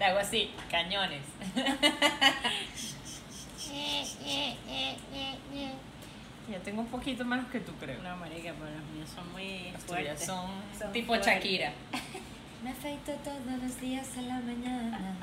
Te hago así, cañones. Ya tengo un poquito menos que tú, creo. No, marica, pero los míos son muy Los fuertes. son, Son tipo fuertes. Shakira. Me afeito todos los días a la mañana.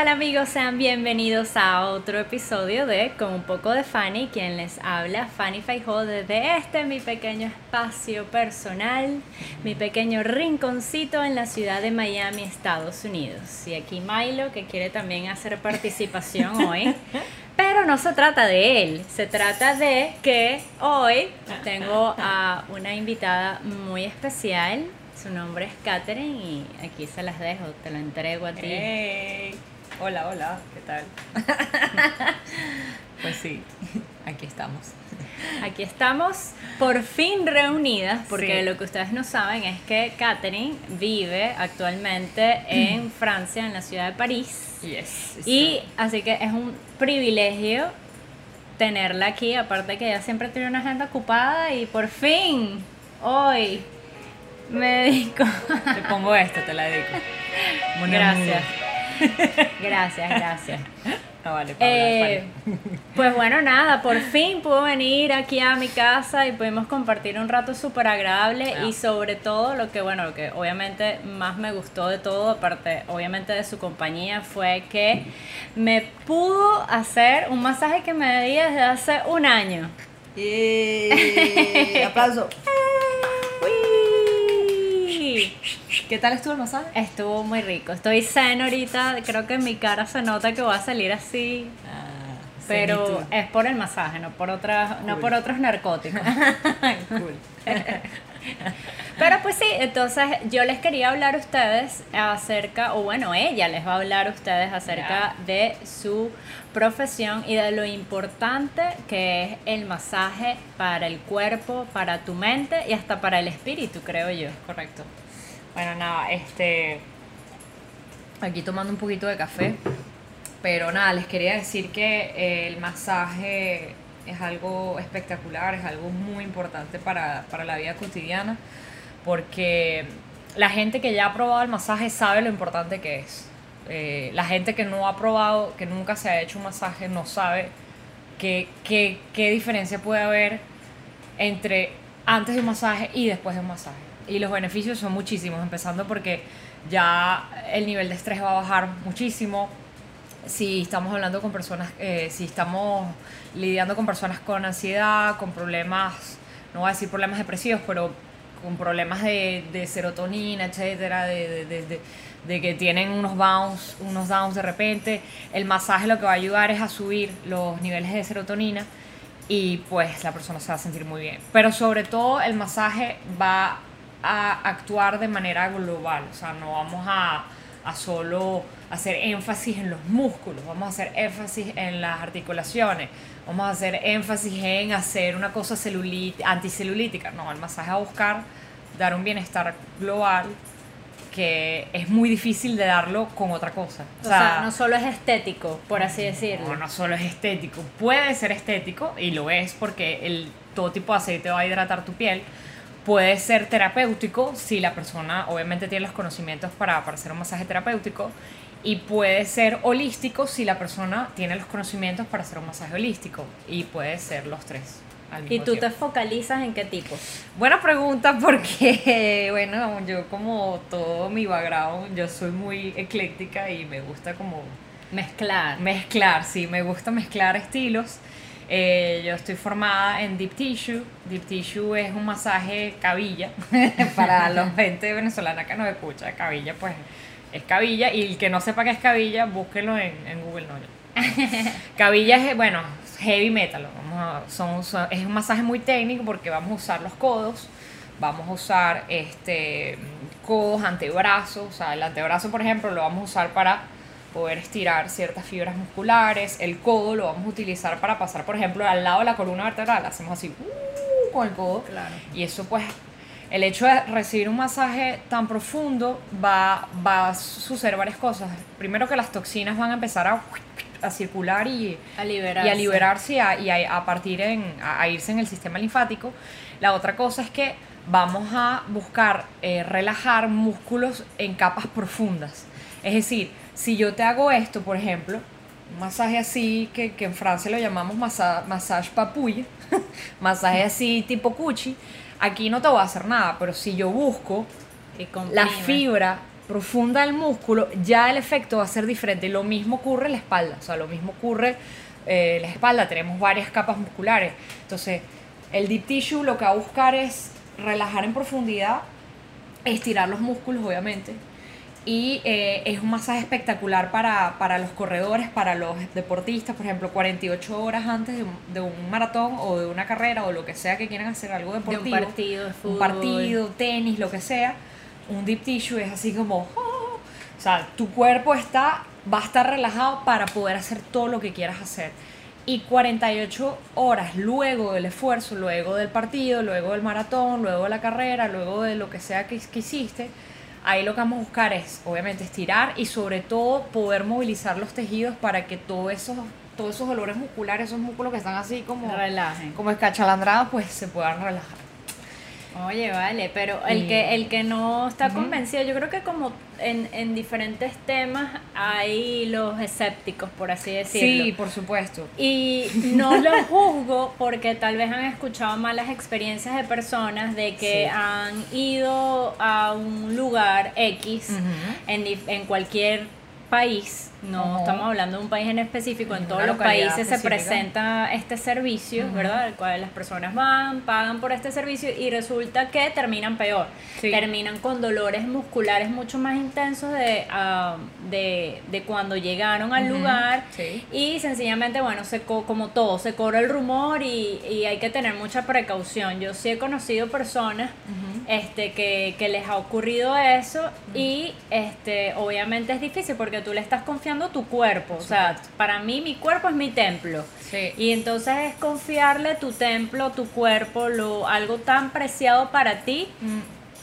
Tal amigos? Sean bienvenidos a otro episodio de Con un poco de Fanny, quien les habla, Fanny Feijó, desde este mi pequeño espacio personal, mi pequeño rinconcito en la ciudad de Miami, Estados Unidos. Y aquí Milo, que quiere también hacer participación hoy. Pero no se trata de él, se trata de que hoy tengo a una invitada muy especial. Su nombre es Katherine y aquí se las dejo, te lo entrego a ti. Hey. Hola, hola, ¿qué tal? pues sí, aquí estamos. Aquí estamos por fin reunidas, porque Sí. lo que ustedes no saben es que Katherine vive actualmente en Francia, en la ciudad de París. Yes. Y así que es un privilegio tenerla aquí, aparte que ella siempre tiene una agenda ocupada y por fin, hoy, me dedico. te pongo esto, te la dedico. Gracias. Gracias, gracias. No vale, para Eh, hablar, pues bueno, nada, por fin pude venir aquí a mi casa y pudimos compartir un rato súper agradable Ah. y sobre todo lo que, bueno, lo que obviamente más me gustó de todo, aparte obviamente de su compañía, fue que me pudo hacer un masaje que me di desde hace un año. Fanny. aplauso. ¿Qué tal estuvo el masaje? Estuvo muy rico, estoy zen ahorita, creo que en mi cara se nota que va a salir así Ah, pero es por el masaje, no por otras, no por otros narcóticos. cool. Pero pues sí, entonces yo les quería hablar a ustedes acerca, o bueno, ella les va a hablar a ustedes acerca de su profesión y de lo importante que es el masaje para el cuerpo, para tu mente y hasta para el espíritu, creo yo. Correcto. Bueno, nada, este. Aquí tomando un poquito de café. Pero nada, les quería decir que eh, el masaje es algo espectacular, es algo muy importante para, para la vida cotidiana. Porque la gente que ya ha probado el masaje sabe lo importante que es. Eh, la gente que no ha probado, que nunca se ha hecho un masaje, no sabe qué, qué, qué diferencia puede haber entre antes de un masaje y después de un masaje. Y los beneficios son muchísimos, empezando porque ya el nivel de estrés va a bajar muchísimo. Si estamos hablando con personas, eh, si estamos lidiando con personas con ansiedad, con problemas, no voy a decir problemas depresivos, pero con problemas de, serotonina, etcétera, de- de- de que tienen unos bounce, unos downs de repente, el masaje lo que va a ayudar es a subir los niveles de serotonina y pues la persona se va a sentir muy bien. Pero sobre todo el masaje va a actuar de manera global, o sea, no vamos a, a solo hacer énfasis en los músculos, vamos a hacer énfasis en las articulaciones, vamos a hacer énfasis en hacer una cosa anticelulítica, no, el masaje va a buscar dar un bienestar global que es muy difícil de darlo con otra cosa. O sea, no solo es estético, por así decirlo. no, no solo es estético, puede ser estético y lo es porque el, todo tipo de aceite va a hidratar tu piel. Puede ser terapéutico si la persona obviamente tiene los conocimientos para, para hacer un masaje terapéutico. Y puede ser holístico si la persona tiene los conocimientos para hacer un masaje holístico. Y puede ser los tres. Al mismo ¿Y tú te tiempo. focalizas en qué tipo? Buena pregunta porque, bueno, yo como todo mi background, yo soy muy ecléctica y me gusta como Mezclar. Mezclar, sí, me gusta mezclar estilos. Eh, yo estoy formada en Deep Tissue. Deep Tissue es un masaje cabilla. Para la gente venezolana que nos escucha, cabilla, pues es cabilla. Y el que no sepa qué es cabilla, búsquenlo en, en Google. No, cabilla es, bueno, heavy metal. Vamos a- son, son- es un masaje muy técnico porque vamos a usar los codos. Vamos a usar este, codos, antebrazos. O sea, el antebrazo, por ejemplo, lo vamos a usar para poder estirar ciertas fibras musculares. El codo lo vamos a utilizar para pasar, por ejemplo, al lado de la columna vertebral. Hacemos así. uh, con el codo. Claro. Y eso pues, el hecho de recibir un masaje tan profundo va, va a suceder varias cosas. Primero que las toxinas van a empezar a, a circular y, A y liberarse. a liberarse y a, y partir en, a, a irse en el sistema linfático. La otra cosa es que vamos a buscar eh, relajar músculos en capas profundas. Es decir, si yo te hago esto, por ejemplo, un masaje así, que, que en Francia lo llamamos masa, massage papouille, masaje así tipo cuchi, aquí no te voy a hacer nada, pero si yo busco la fibra profunda del músculo, ya el efecto va a ser diferente. Lo mismo ocurre en la espalda, o sea, lo mismo ocurre eh, en la espalda, tenemos varias capas musculares. Entonces, el deep tissue lo que va a buscar es relajar en profundidad, estirar los músculos, obviamente. Y eh, es un masaje espectacular para, para los corredores, para los deportistas, por ejemplo, 48 horas antes de un, de un maratón o de una carrera o lo que sea que quieran hacer algo De un deportivo partido de fútbol. un partido, tenis, lo que sea, un deep tissue es así como, oh, o sea, tu cuerpo está, va a estar relajado para poder hacer todo lo que quieras hacer. Y 48 horas luego del esfuerzo, luego del partido, luego del maratón, luego de la carrera, luego de lo que sea que, que hiciste, ahí lo que vamos a buscar es, obviamente, estirar y sobre todo poder movilizar los tejidos para que todos esos, todos esos dolores musculares, esos músculos que están así como, Relajen. como escachalandrados, pues se puedan relajar. Oye, vale, pero el que el que no está convencido, yo creo que como en, en diferentes temas hay los escépticos, por así decirlo. Sí, por supuesto. Y no lo juzgo porque tal vez han escuchado malas experiencias de personas de que Sí. han ido a un lugar X en, en cualquier país, no estamos hablando de un país en específico, en En todos los países se presenta este servicio. ¿verdad? El cual las personas van, pagan por este servicio y resulta que terminan peor, Sí. terminan con dolores musculares mucho más intensos de, ah, de, de cuando llegaron al lugar Sí. y sencillamente, bueno, se co- como todo, se corre el rumor y, y hay que tener mucha precaución. Yo sí he conocido personas este, que, que les ha ocurrido eso y este, obviamente es difícil porque tú le estás confiando tu cuerpo. O sea, para mí mi cuerpo es mi templo. Sí. Y entonces es confiarle tu templo, tu cuerpo, lo, algo tan preciado para ti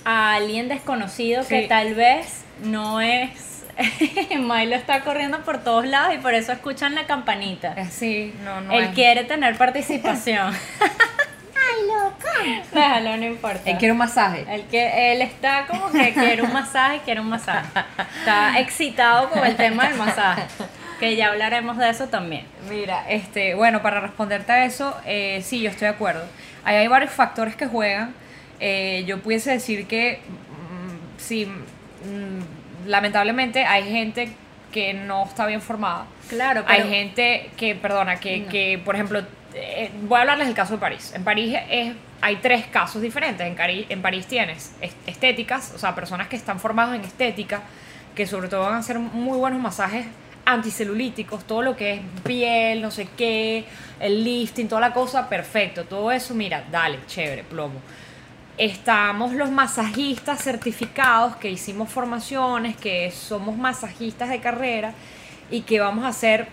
a alguien desconocido que tal vez no es... Milo está corriendo por todos lados y por eso escuchan la campanita. Sí, no, no. Él es. quiere tener participación. Déjalo, no importa. Él quiere un masaje. Él, que, él está como que quiere un masaje, quiere un masaje. Está excitado con el tema del masaje. Que ya hablaremos de eso también. Mira, este, bueno, para responderte a eso, eh, sí, yo estoy de acuerdo. Ahí hay varios factores que juegan. Eh, yo pudiese decir que, mm, sí, mm, lamentablemente hay gente que no está bien formada. Claro, Hay pero gente que, perdona, que, No. que por ejemplo, eh, voy a hablarles del caso de París. En París hay tres casos diferentes. En, en París tienes est- estéticas, o sea, personas que están formadas en estética, que sobre todo van a hacer muy buenos masajes anticelulíticos, todo lo que es piel, no sé qué, el lifting, toda la cosa, perfecto. Todo eso, mira, dale, chévere, plomo. Estamos los masajistas certificados que hicimos formaciones, que somos masajistas de carrera y que vamos a hacer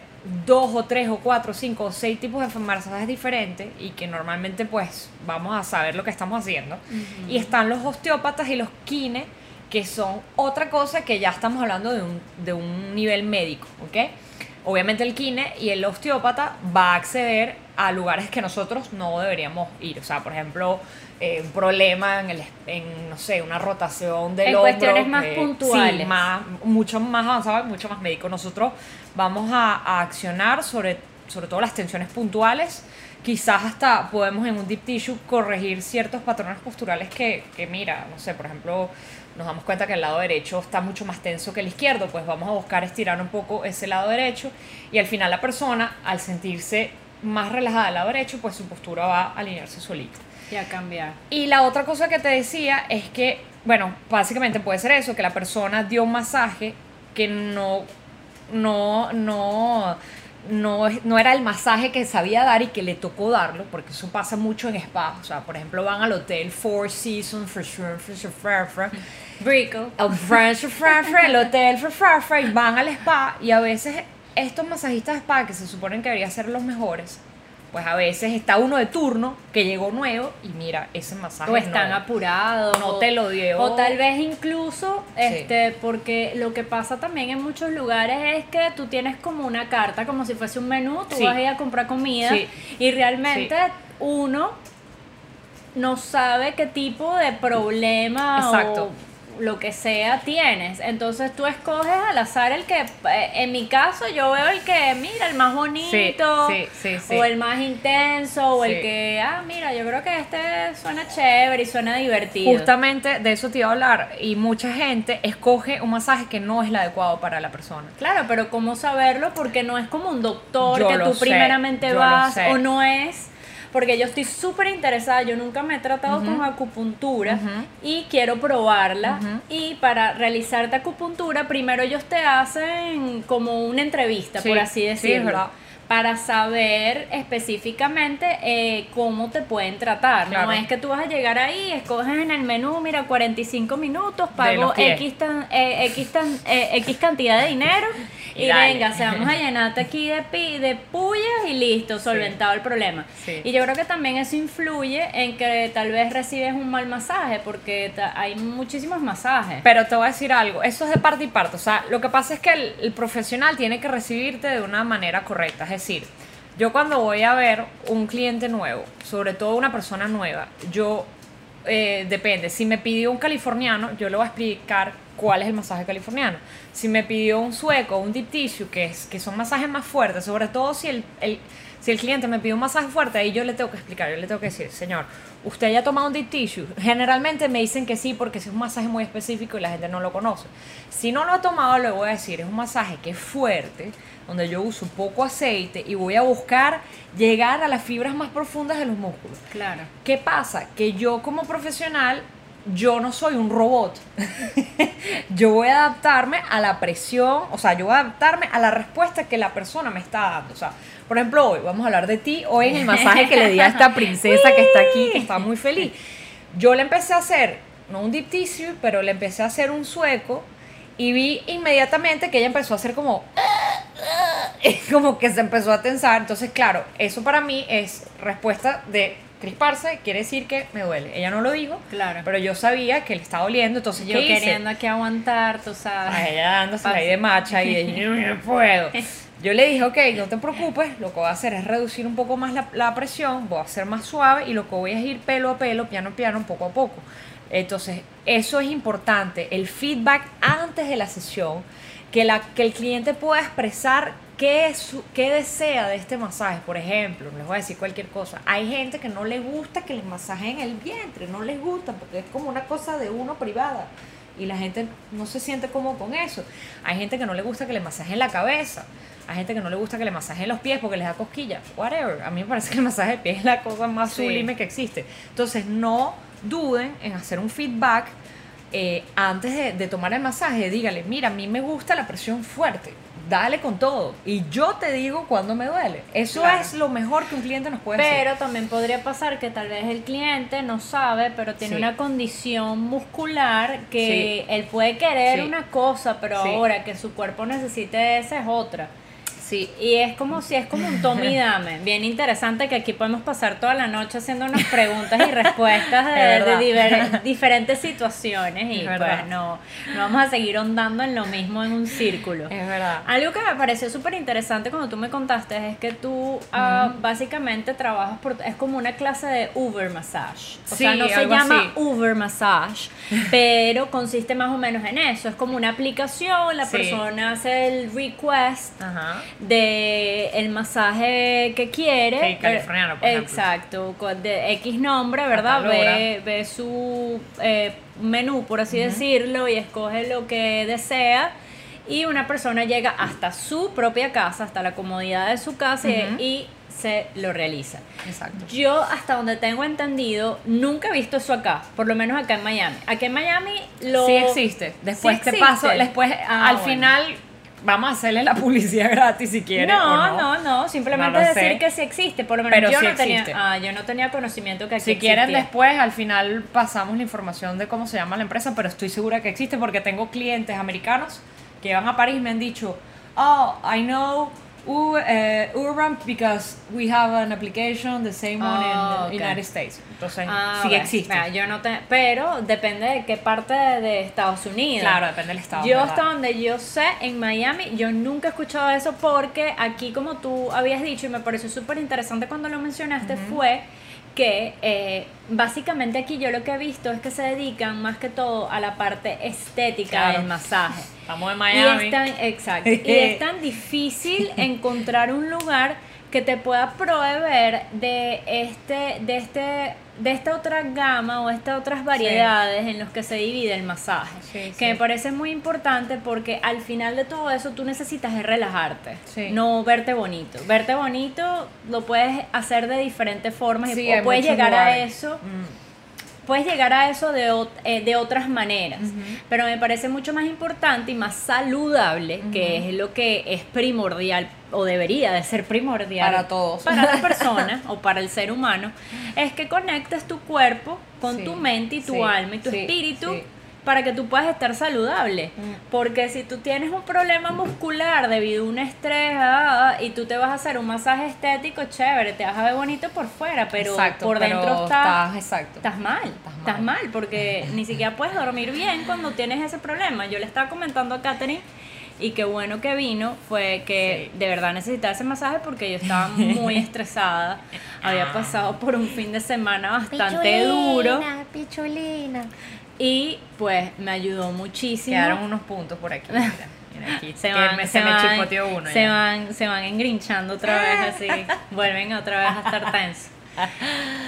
dos o tres o cuatro, cinco o seis tipos de masajes diferentes y que normalmente pues vamos a saber lo que estamos haciendo. Y están los osteópatas y los kine, que son otra cosa que ya estamos hablando de un, de un nivel médico, ¿ok? Obviamente el kine y el osteópata va a acceder a lugares que nosotros no deberíamos ir. O sea, por ejemplo, eh, un problema en, el, en, no sé, una rotación del En hombro. cuestiones más que- puntuales. Sí, más, mucho más avanzado y mucho más médico. Nosotros vamos a, a accionar sobre, sobre todo las tensiones puntuales. Quizás hasta podemos en un deep tissue corregir ciertos patrones posturales que, que, mira, no sé, por ejemplo, nos damos cuenta que el lado derecho está mucho más tenso que el izquierdo, pues vamos a buscar estirar un poco ese lado derecho y al final la persona, al sentirse más relajada del lado derecho, pues su postura va a alinearse solita. Ya cambiar. Y la otra cosa que te decía es que, bueno, básicamente puede ser eso, que la persona dio un masaje que no, no, no, no, no era el masaje que sabía dar y que le tocó darlo, porque eso pasa mucho en spa. O sea, por ejemplo, van al hotel Four Seasons, for sure, for sure, for sure, el French Frafra, el hotel y van al spa y a veces estos masajistas de spa que se suponen que deberían ser los mejores pues a veces está uno de turno que llegó nuevo y mira, ese masaje o están no, apurados no te lo dio. o tal vez incluso este porque lo que pasa también en muchos lugares es que tú tienes como una carta como si fuese un menú tú Sí. vas a ir a comprar comida Sí. y realmente uno no sabe qué tipo de problema Exacto. o lo que sea tienes. Entonces tú escoges al azar el que, eh, en mi caso yo veo el que, mira, el más bonito, sí, sí, sí. o el más intenso, o el que, ah, mira, yo creo que este suena chévere y suena divertido. Justamente de eso te iba a hablar y mucha gente escoge un masaje que no es el adecuado para la persona. Claro, pero ¿cómo saberlo? Porque no es como un doctor Yo que tú sé, primeramente vas o no es. Porque yo estoy súper interesada, yo nunca me he tratado con acupuntura y quiero probarla. Y para realizarte acupuntura, primero ellos te hacen como una entrevista, Sí, por así decirlo. para saber específicamente eh, cómo te pueden tratar. Claro. No es que tú vas a llegar ahí, escoges en el menú, mira, 45 minutos, pago. X, tan- eh, X, tan- eh, X cantidad de dinero y, venga, se vamos a llenarte aquí de, pi- de pullas y listo, solventado el problema. Sí. Y yo creo que también eso influye en que tal vez recibes un mal masaje, porque hay muchísimos masajes. Pero te voy a decir algo, eso es de parte y parte. O sea, lo que pasa es que el, el profesional tiene que recibirte de una manera correcta. Es decir, yo cuando voy a ver un cliente nuevo, sobre todo una persona nueva, yo, eh, depende, si me pidió un californiano, yo le voy a explicar cuál es el masaje californiano. Si me pidió un sueco, un deep tissue, que, es, que son masajes más fuertes, sobre todo si el, el- si el cliente me pide un masaje fuerte, ahí yo le tengo que explicar, yo le tengo que decir, señor, usted ya ha tomado un deep tissue. Generalmente me dicen que sí porque es un masaje muy específico y la gente no lo conoce. Si no lo ha tomado, le voy a decir, es un masaje que es fuerte, donde yo uso poco aceite y voy a buscar llegar a las fibras más profundas de los músculos. Claro. ¿Qué pasa? Que yo como profesional, yo no soy un robot. yo voy a adaptarme a la presión, o sea, yo voy a adaptarme a la respuesta que la persona me está dando. O sea, por ejemplo, hoy vamos a hablar de ti, hoy en el masaje que le di a esta princesa que está aquí, que está muy feliz. Yo le empecé a hacer, no un tissue, pero le empecé a hacer un sueco y vi inmediatamente que ella empezó a hacer como como que se empezó a tensar. Entonces, claro, eso para mí es respuesta de crisparse, quiere decir que me duele. Ella no lo dijo, Claro. pero yo sabía que le estaba doliendo, entonces Yo ¿qué hice? queriendo aquí aguantar, tú sabes. A ella dándose ahí de macha y de, yo no puedo. Yo le dije, ok, no te preocupes, lo que voy a hacer es reducir un poco más la, la presión, voy a hacer más suave y lo que voy a es ir pelo a pelo, piano a piano, poco a poco. Entonces, eso es importante, el feedback antes de la sesión, que, la, que el cliente pueda expresar qué, su- qué desea de este masaje. Por ejemplo, les voy a decir cualquier cosa. Hay gente que no le gusta que les masajeen el vientre, no les gusta porque es como una cosa de uno privada y la gente no se siente cómodo con eso. Hay gente que no le gusta que le masajeen la cabeza. Hay gente que no le gusta que le masajeen los pies porque les da cosquillas. Whatever. A mí me parece que el masaje de pies es la cosa más Sí. sublime que existe. Entonces, no duden en hacer un feedback eh, antes de, de tomar el masaje. Dígale, mira, a mí me gusta la presión fuerte. Dale con todo. Y yo te digo cuando me duele. Eso Claro. es lo mejor que un cliente nos puede decir. Pero también podría pasar que tal vez el cliente no sabe, pero tiene Sí. una condición muscular que Sí. él puede querer Sí. una cosa, pero ahora que su cuerpo necesite esa es otra. Sí. Y es como si es como un tome y dame. Bien interesante que aquí podemos pasar toda la noche haciéndonos preguntas y respuestas de, de diver- diferentes situaciones y pues no, no vamos a seguir ondando en lo mismo en un círculo. Es verdad. Algo que me pareció súper interesante cuando tú me contaste es que tú ah, básicamente trabajas por... Es como una clase de Uber Massage. O sea, no se llama así. Uber Massage, pero consiste más o menos en eso. Es como una aplicación, la Sí. persona hace el request Ajá. De el masaje que quiere. Sí, californiano, por ejemplo. Exacto, de X nombre, ¿verdad? Ve, ve su eh, menú, por así decirlo, y escoge lo que desea. Y una persona llega hasta su propia casa, hasta la comodidad de su casa y- se lo realiza. Exacto. Yo, hasta donde tengo entendido, nunca he visto eso acá, por lo menos acá en Miami. Aquí en Miami lo... Sí existe. Después Sí te paso, después Ah, al bueno. final vamos a hacerle la publicidad gratis si quieren. No, o no, no, no, simplemente No decir sé. que sí existe, por lo menos Pero yo sí no tenía, ah, yo no tenía conocimiento que aquí Si quieren existía. después, al final pasamos la información de cómo se llama la empresa, pero estoy segura que existe porque tengo clientes americanos que van a París y me han dicho, oh, I know U- eh, urban because we have an application the same one in the United States. Entonces, Ah, sí existe. Mira, yo no te, pero depende de qué parte de, Estados Unidos. Claro, depende del estado. Yo ¿verdad? hasta donde yo sé, en Miami, yo nunca he escuchado eso porque aquí, como tú habías dicho, y me pareció súper interesante cuando lo mencionaste, fue que eh, básicamente aquí yo lo que he visto es que se dedican más que todo a la parte estética Claro. del masaje. Estamos en Y Miami. es tan, exacto. y es tan difícil encontrar un lugar que te pueda proveer de este, de este, de esta otra gama o estas otras variedades en los que se divide el masaje. Sí, que sí. me parece muy importante porque al final de todo eso tú necesitas es relajarte, no verte bonito. Verte bonito lo puedes hacer de diferentes formas y puedes llegar a eso Mm. Puedes llegar a eso de, eh, de otras maneras, pero me parece mucho más importante y más saludable, que es lo que es primordial o debería de ser primordial Para todos. para la persona o para el ser humano, es que conectes tu cuerpo con Sí, tu mente y tu sí, alma y tu sí, espíritu. Para que tú puedas estar saludable. Mm. Porque si tú tienes un problema muscular debido a un estrés ah, ah, y tú te vas a hacer un masaje estético, chévere, te vas a ver bonito por fuera, pero Exacto, por pero dentro estás estás exacto. Estás mal, Estás estás mal. porque ni siquiera puedes dormir bien cuando tienes ese problema. Yo le estaba comentando a Katherine y qué bueno que vino fue que de verdad necesitaba ese masaje porque yo estaba muy estresada. Había pasado por un fin de semana bastante duro Pichulina. Y pues me ayudó muchísimo. Quedaron unos puntos por aquí. Mira, mira aquí. se van, me, se, se me van, uno. se van, se van engrinchando otra vez así, vuelven otra vez a estar tensos.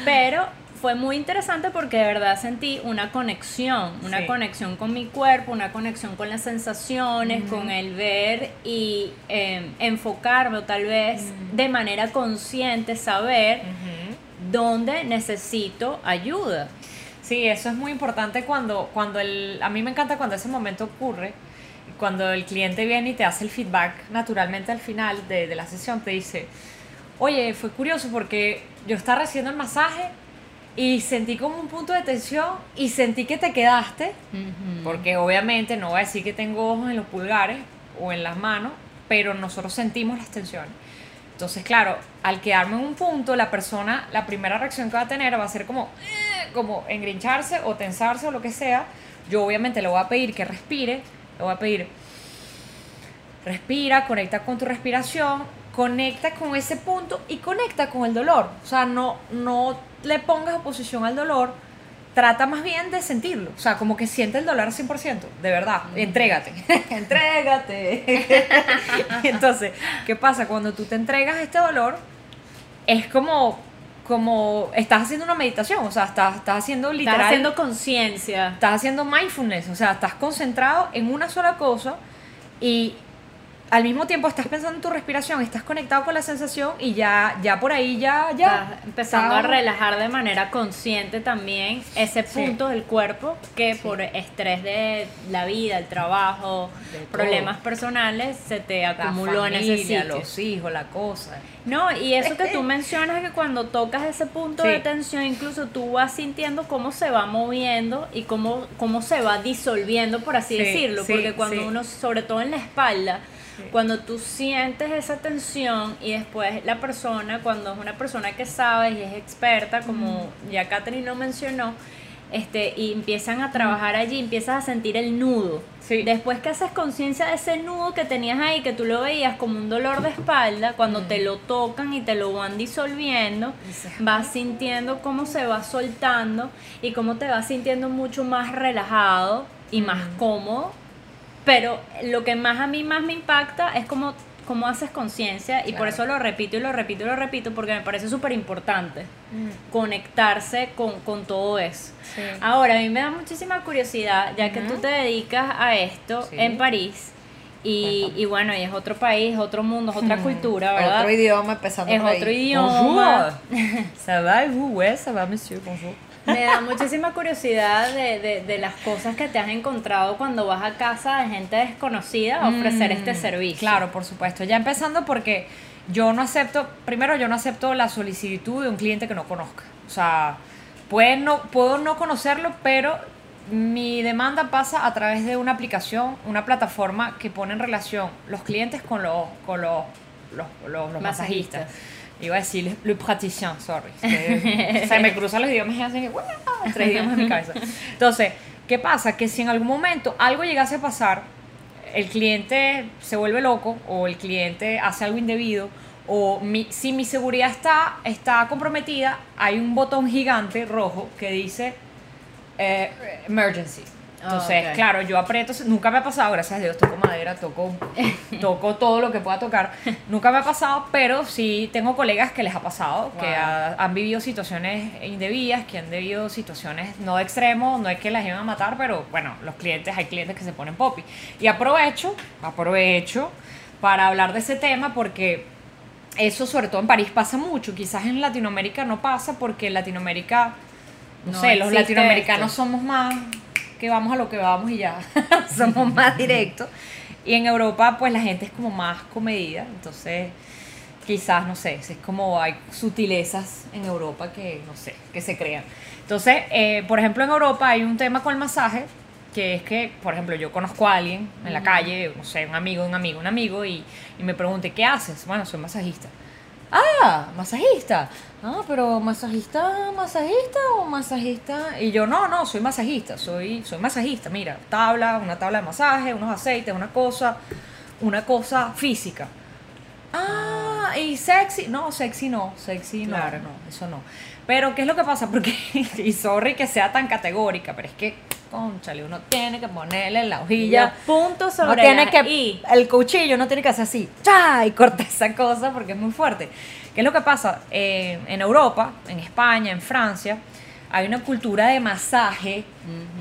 Pero fue muy interesante porque de verdad sentí una conexión, una Sí. conexión con mi cuerpo, una conexión con las sensaciones, con el ver y eh, enfocarme o tal vez de manera consciente saber dónde necesito ayuda. Sí, eso es muy importante cuando, cuando el, a mí me encanta cuando ese momento ocurre, cuando el cliente viene y te hace el feedback naturalmente al final de, de la sesión, te dice, oye, fue curioso porque yo estaba recibiendo el masaje y sentí como un punto de tensión y sentí que te quedaste, porque obviamente no voy a decir que tengo ojos en los pulgares o en las manos, pero nosotros sentimos las tensiones. Entonces, claro, al quedarme en un punto, la persona, la primera reacción que va a tener va a ser como, "Eh", como engrincharse o tensarse o lo que sea. Yo obviamente le voy a pedir que respire, le voy a pedir, respira, conecta con tu respiración, conecta con ese punto y conecta con el dolor. O sea, no, no le pongas oposición al dolor, trata más bien de sentirlo. O sea, como que siente el dolor al 100%, de verdad, entrégate, entrégate. Entonces, ¿qué pasa? Cuando tú te entregas este dolor, es como, como estás haciendo una meditación, o sea, estás, estás haciendo literal... Estás haciendo conciencia. estás haciendo mindfulness, o sea, estás concentrado en una sola cosa y al mismo tiempo estás pensando en tu respiración, estás conectado con la sensación y ya, ya por ahí ya, ya. Estás empezando a relajar de manera consciente también ese Sí. punto del cuerpo que por estrés de la vida, el trabajo, De todo. problemas personales se te La acumuló en ese sitio. los hijos, la cosa. No, y eso que tú mencionas que cuando tocas ese punto Sí. de tensión, incluso tú vas sintiendo cómo se va moviendo y cómo, cómo se va disolviendo, por así Sí, decirlo. sí, porque cuando uno, sobre todo en la espalda, cuando tú sientes esa tensión y después la persona, cuando es una persona que sabe y es experta, como ya Catherine lo mencionó, este, y empiezan a trabajar allí, empiezas a sentir el nudo. Sí. Después que haces conciencia de ese nudo que tenías ahí, que tú lo veías como un dolor de espalda, cuando te lo tocan y te lo van disolviendo, vas sintiendo cómo se va soltando y cómo te vas sintiendo mucho más relajado y más cómodo. Pero lo que más a mí más me impacta es cómo, cómo haces conciencia y por eso lo repito y lo repito y lo repito porque me parece súper importante conectarse con, con todo eso. Sí. Ahora, a mí me da muchísima curiosidad, ya que tú te dedicas a esto Sí. en París, y, y bueno, y es otro país, otro mundo, es otra cultura, ¿verdad? Otro idioma empezando es por ahí. otro idioma. Bonjour. Ça va et vous? Ouais, ça va, monsieur, bonjour. Me da muchísima curiosidad de, de, de las cosas que te has encontrado cuando vas a casa de gente desconocida a ofrecer este servicio. Claro, por supuesto. Ya empezando porque yo no acepto, primero yo no acepto la solicitud de un cliente que no conozca. O sea, puede no, puedo no conocerlo, pero mi demanda pasa a través de una aplicación, una plataforma que pone en relación los clientes con los, con los los, los, los Masajistas. masajistas. Iba a decir le praticien, sorry. Se, se me cruzan los idiomas y hacen que, tres idiomas en mi cabeza. Entonces, ¿qué pasa? Que si en algún momento algo llegase a pasar, el cliente se vuelve loco o el cliente hace algo indebido o si mi seguridad está, está comprometida, hay un botón gigante rojo que dice eh, emergency. Entonces, Ah, ok. claro, yo aprieto, nunca me ha pasado, gracias a Dios, toco madera, toco, toco todo lo que pueda tocar. Nunca me ha pasado, pero sí tengo colegas que les ha pasado, que Wow. ha- han vivido situaciones indebidas, que han vivido situaciones no de extremo, no es que las iban a matar, pero bueno, los clientes, hay clientes que se ponen poppy. Y aprovecho, aprovecho para hablar de ese tema porque eso sobre todo en París pasa mucho, quizás en Latinoamérica no pasa porque en Latinoamérica, no, No sé, los latinoamericanos esto. somos más que vamos a lo que vamos y ya, somos más directos. Y en Europa pues la gente es como más comedida, entonces quizás, no sé, es como hay sutilezas en Europa que, no sé, que se crean. Entonces, eh, por ejemplo, en Europa hay un tema con el masaje, que es que, por ejemplo, yo conozco a alguien en la calle, no sé, un amigo, un amigo, un amigo, y, y me pregunte, ¿qué haces? Bueno, soy masajista. Ah, masajista. Ah, pero masajista, masajista o masajista. Y yo, no, no, soy masajista, soy, soy masajista. Mira, tabla, una tabla de masaje, unos aceites, una cosa, una cosa física. Ah, y sexy. No, sexy no, sexy no, Claro. no, eso no. Pero, ¿qué es lo que pasa? Porque, y sorry que sea tan categórica, pero es que, conchale, uno tiene que ponerle la hojilla. Puntos sobre tiene las que, I. el cuchillo no tiene que hacer así, ¡cha! y corta esa cosa porque es muy fuerte. ¿Qué es lo que pasa? Eh, en Europa, en España, en Francia, hay una cultura de masaje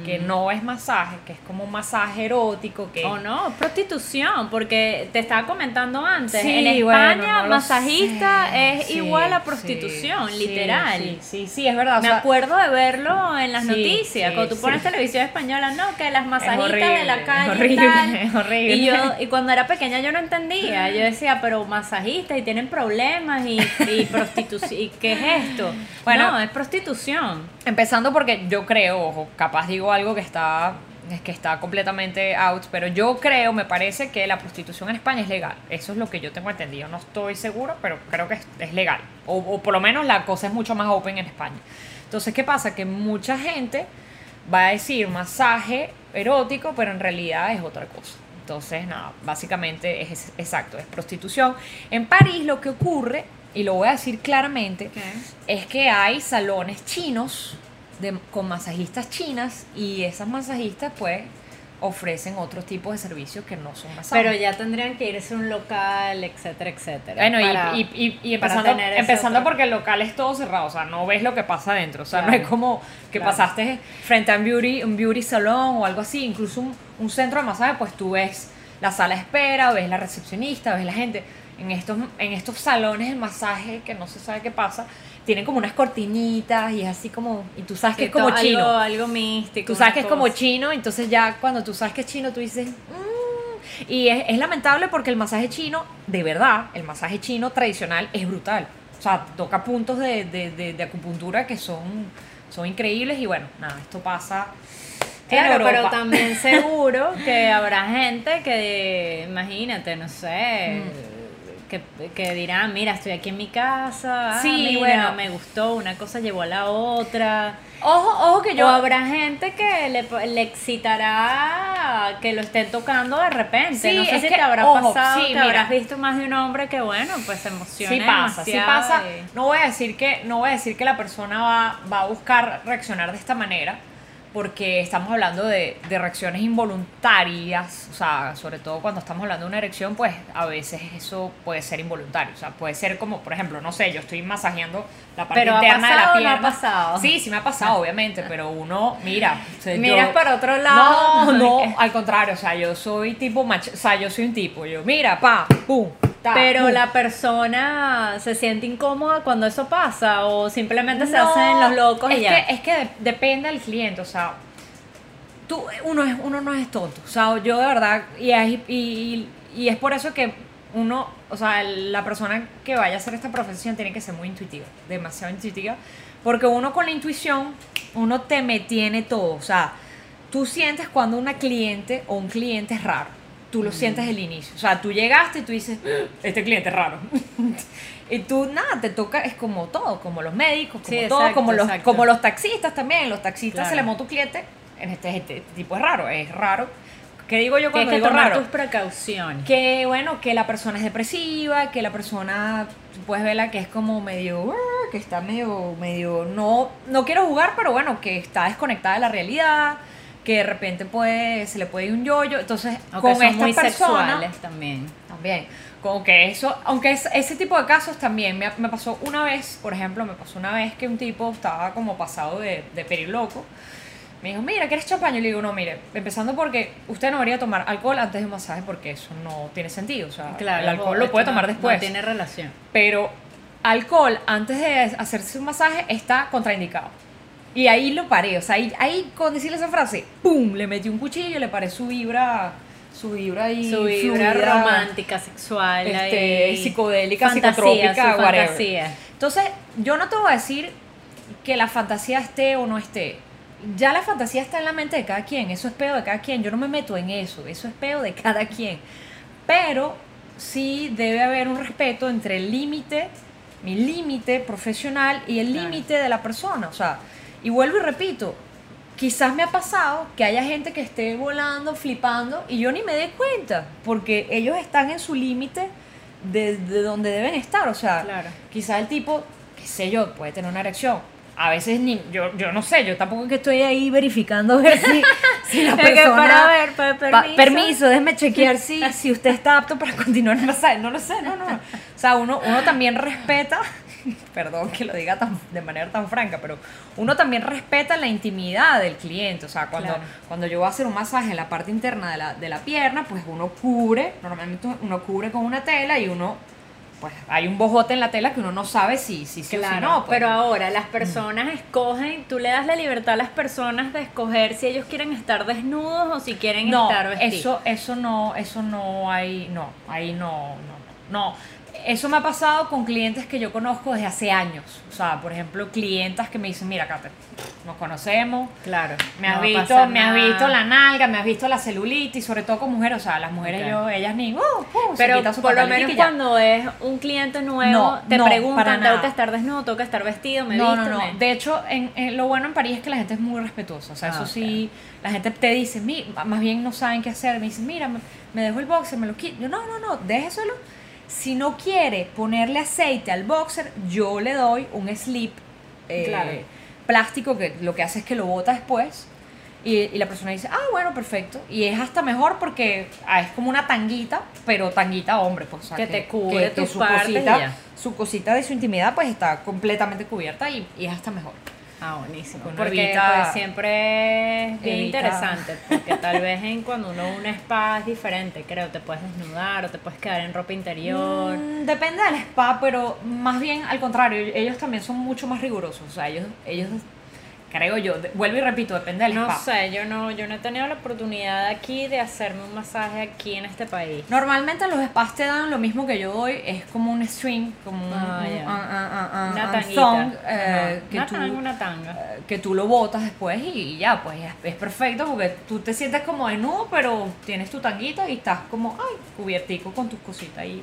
que no es masaje, que es como un masaje erótico, que O no, prostitución, porque te estaba comentando antes, Sí, en bueno, España no masajista sé. es Sí, igual a prostitución, sí, literal. Sí, sí, sí, es verdad. o Me sea, acuerdo de verlo en las noticias, cuando tú pones televisión española, no, que las masajistas horrible, de la calle y horrible, tal. es horrible. Y yo y cuando era pequeña yo no entendía, yo decía, pero masajistas y tienen problemas y, y prostitución, ¿y qué es esto? Bueno. no, es prostitución. Empezando porque yo creo, ojo, capaz digo algo que está es que está completamente out, pero yo creo, me parece que la prostitución en España es legal. Eso es lo que yo tengo entendido. No estoy seguro, pero creo que es, es legal. O, o por lo menos la cosa es mucho más open en España. Entonces, ¿qué pasa? Que mucha gente va a decir masaje erótico, pero en realidad es otra cosa. Entonces, nada, básicamente es, es- exacto, es prostitución. En París lo que ocurre, y lo voy a decir claramente, es que hay salones chinos de, con masajistas chinas y esas masajistas pues ofrecen otro tipo de servicios que no son masajes. Pero ya tendrían que irse a un local, etcétera, etcétera. Bueno, y- para- y, y- y empezando, empezando porque el local es todo cerrado, o sea, no ves lo que pasa adentro, o sea, no Claro. es como que Claro. pasaste frente a un beauty, un beauty salón o algo así, incluso un, un centro de masaje, pues tú ves la sala de espera, ves la recepcionista, ves la gente. En estos, en estos salones de masaje que no se sabe qué pasa, tienen como unas cortinitas y es así como, y tú sabes que Sí, es como chino. Algo, místico. Tú sabes que es como chino, entonces ya cuando tú sabes que es chino, tú dices... "Mm". Y es, es lamentable porque el masaje chino, de verdad, el masaje chino tradicional es brutal. O sea, toca puntos de, de, de- de acupuntura que son, son increíbles y bueno, nada, esto pasa en Claro, pero también seguro que habrá gente que, imagínate, no sé, que, que dirán, mira, estoy aquí en mi casa, ah, Sí, mira, bueno. me gustó, una cosa llevó a la otra. Ojo, ojo que yo... O habrá gente que le, le excitará que lo estén tocando de repente. Sí, no sé es si que, te habrá ojo, pasado, sí, que mira. habrás visto más de un hombre que, bueno, pues se emociona Sí pasa, sí pasa. y- No voy a decir que, no voy a decir que la persona va, va a buscar reaccionar de esta manera, porque estamos hablando de, de reacciones involuntarias, o sea, sobre todo cuando estamos hablando de una erección, pues a veces eso puede ser involuntario, o sea, puede ser como, por ejemplo, no sé, yo estoy masajeando la parte Pero ¿ha interna de la pasado o no ha pierna. pasado? Sí, sí me ha pasado, obviamente, pero uno, mira, o sea, Miras yo- para otro lado. no, no, al contrario, o sea, yo soy tipo mach, o sea, yo soy un tipo, yo, mira, pa, pum, ta, Pero la persona se siente incómoda cuando eso pasa o simplemente se No, hacen los locos es y ya. Que, es que de- depende del cliente, o sea, tú, uno, es, uno no es tonto, o sea, yo de verdad, y es, y, y es por eso que uno, o sea, la persona que vaya a hacer esta profesión tiene que ser muy intuitiva, demasiado intuitiva, porque uno con la intuición, uno te me tiene todo, o sea, tú sientes cuando una cliente o un cliente es raro. Tú lo sientes el inicio. O sea, tú llegaste y tú dices, "Ah, este cliente es raro. y tú, nada, te toca, es como todo, como los médicos, como Sí, todo, exacto, como, los, exacto. como los taxistas también. Los taxistas Claro. se le monta un cliente, en este, este tipo es raro, es raro. ¿Qué digo yo cuando que digo tomar raro? tus precauciones. que bueno, que la persona es depresiva, que la persona puedes verla que es como medio que está medio medio no no quiero jugar, pero bueno, que está desconectada de la realidad, que de repente puede se le puede ir un yoyo, entonces Aunque con son esta muy persona sexuales también. también. Que eso, aunque es, ese tipo de casos también me, me pasó una vez, por ejemplo, me pasó una vez que un tipo estaba como pasado de, de periloco. Me dijo, mira, ¿quieres champaña? Y le digo, no, mire, empezando porque usted no debería tomar alcohol antes de un masaje porque eso no tiene sentido. O sea, Claro, el alcohol lo puede no- tomar después. No tiene relación. Pero alcohol antes de hacerse un masaje está contraindicado. Y ahí lo paré, o sea, ahí, ahí con decirle esa frase, ¡pum! Le metí un cuchillo, le paré su vibra, su vibra ahí Su vibra fluida, romántica, sexual, este, psicodélica, fantasía, psicotrópica, whatever. Entonces, yo no te voy a decir que la fantasía esté o no esté. Ya la fantasía está en la mente de cada quien, eso es peo de cada quien. Yo no me meto en eso, eso es peo de cada quien. Pero sí debe haber un respeto entre el límite, mi límite profesional y el Claro. límite de la persona. O sea, y vuelvo y repito, quizás me ha pasado que haya gente que esté volando, flipando, y yo ni me dé cuenta, porque ellos están en su límite de, de donde deben estar. O sea, Claro. quizás el tipo, qué sé yo, puede tener una erección. A veces ni, yo, yo no sé, yo tampoco es que estoy ahí verificando ver si, si la persona... para ver, para- Pa- permiso. permiso, déjeme chequear si, si usted está apto para continuar el masaje. No lo sé, no, no. O sea, uno, uno también respeta, perdón que lo diga tan, de manera tan franca, pero uno también respeta la intimidad del cliente. O sea, cuando, Claro. cuando yo voy a hacer un masaje en la parte interna de la, de la pierna, pues uno cubre, normalmente uno cubre con una tela y uno, pues hay un bojote en la tela que uno no sabe si si, si Claro, no. pues. pero ahora las personas escogen, tú le das la libertad a las personas de escoger si ellos quieren estar desnudos o si quieren no, estar vestidos. eso, eso no, eso no hay, no, ahí no, no, no. Eso me ha pasado con clientes que yo conozco desde hace años. O sea, por ejemplo, clientas que me dicen, mira, Kate, nos conocemos, Claro. me has visto, me has visto la nalga, me has visto la celulitis, sobre todo con mujeres, o sea, las mujeres yo, ellas ni, uh, uh, Pero su por lo menos cuando es un cliente nuevo, No, te no, preguntan, tengo que estar desnudo, tengo que estar vestido, me no, no, visto, no. me- De hecho, en, en lo bueno en París es que la gente es muy respetuosa. O sea, Ah, eso ok. sí, la gente te dice, "Mi- más bien no saben qué hacer. Me dicen, mira, me, me dejo el boxer, me lo quito. Yo, no, no, no, déjeselo. Si no quiere ponerle aceite al boxer, yo le doy un slip eh, Claro. plástico que lo que hace es que lo bota después. Y, y la persona dice, ah, bueno, perfecto. Y es hasta mejor porque ah, es como una tanguita, pero tanguita hombre, pues. o sea, Que te cubre tus partes y cosita, su cosita de su intimidad, pues está completamente cubierta y, y es hasta mejor. Ah, buenísimo. Uno Porque evita- pues, siempre es bien evita- interesante. Porque tal vez en cuando uno un spa es diferente, creo. Te puedes desnudar o te puedes quedar en ropa interior. Mm, depende del spa, pero más bien al contrario, ellos también son mucho más rigurosos. O sea, ellos, ellos creo yo, vuelvo y repito, depende del No spa. sé, yo no, yo no he tenido la oportunidad aquí de hacerme un masaje aquí en este país. Normalmente los spas te dan lo mismo que yo doy, es como un string, como Ah, un- Una un tanguita. eh, que una tú- tanga, una tanga. eh, que tú lo botas después y ya, pues es, es perfecto porque tú te sientes como desnudo, pero tienes tu tanguita y estás como, ay, cubiertico con tus cositas ahí.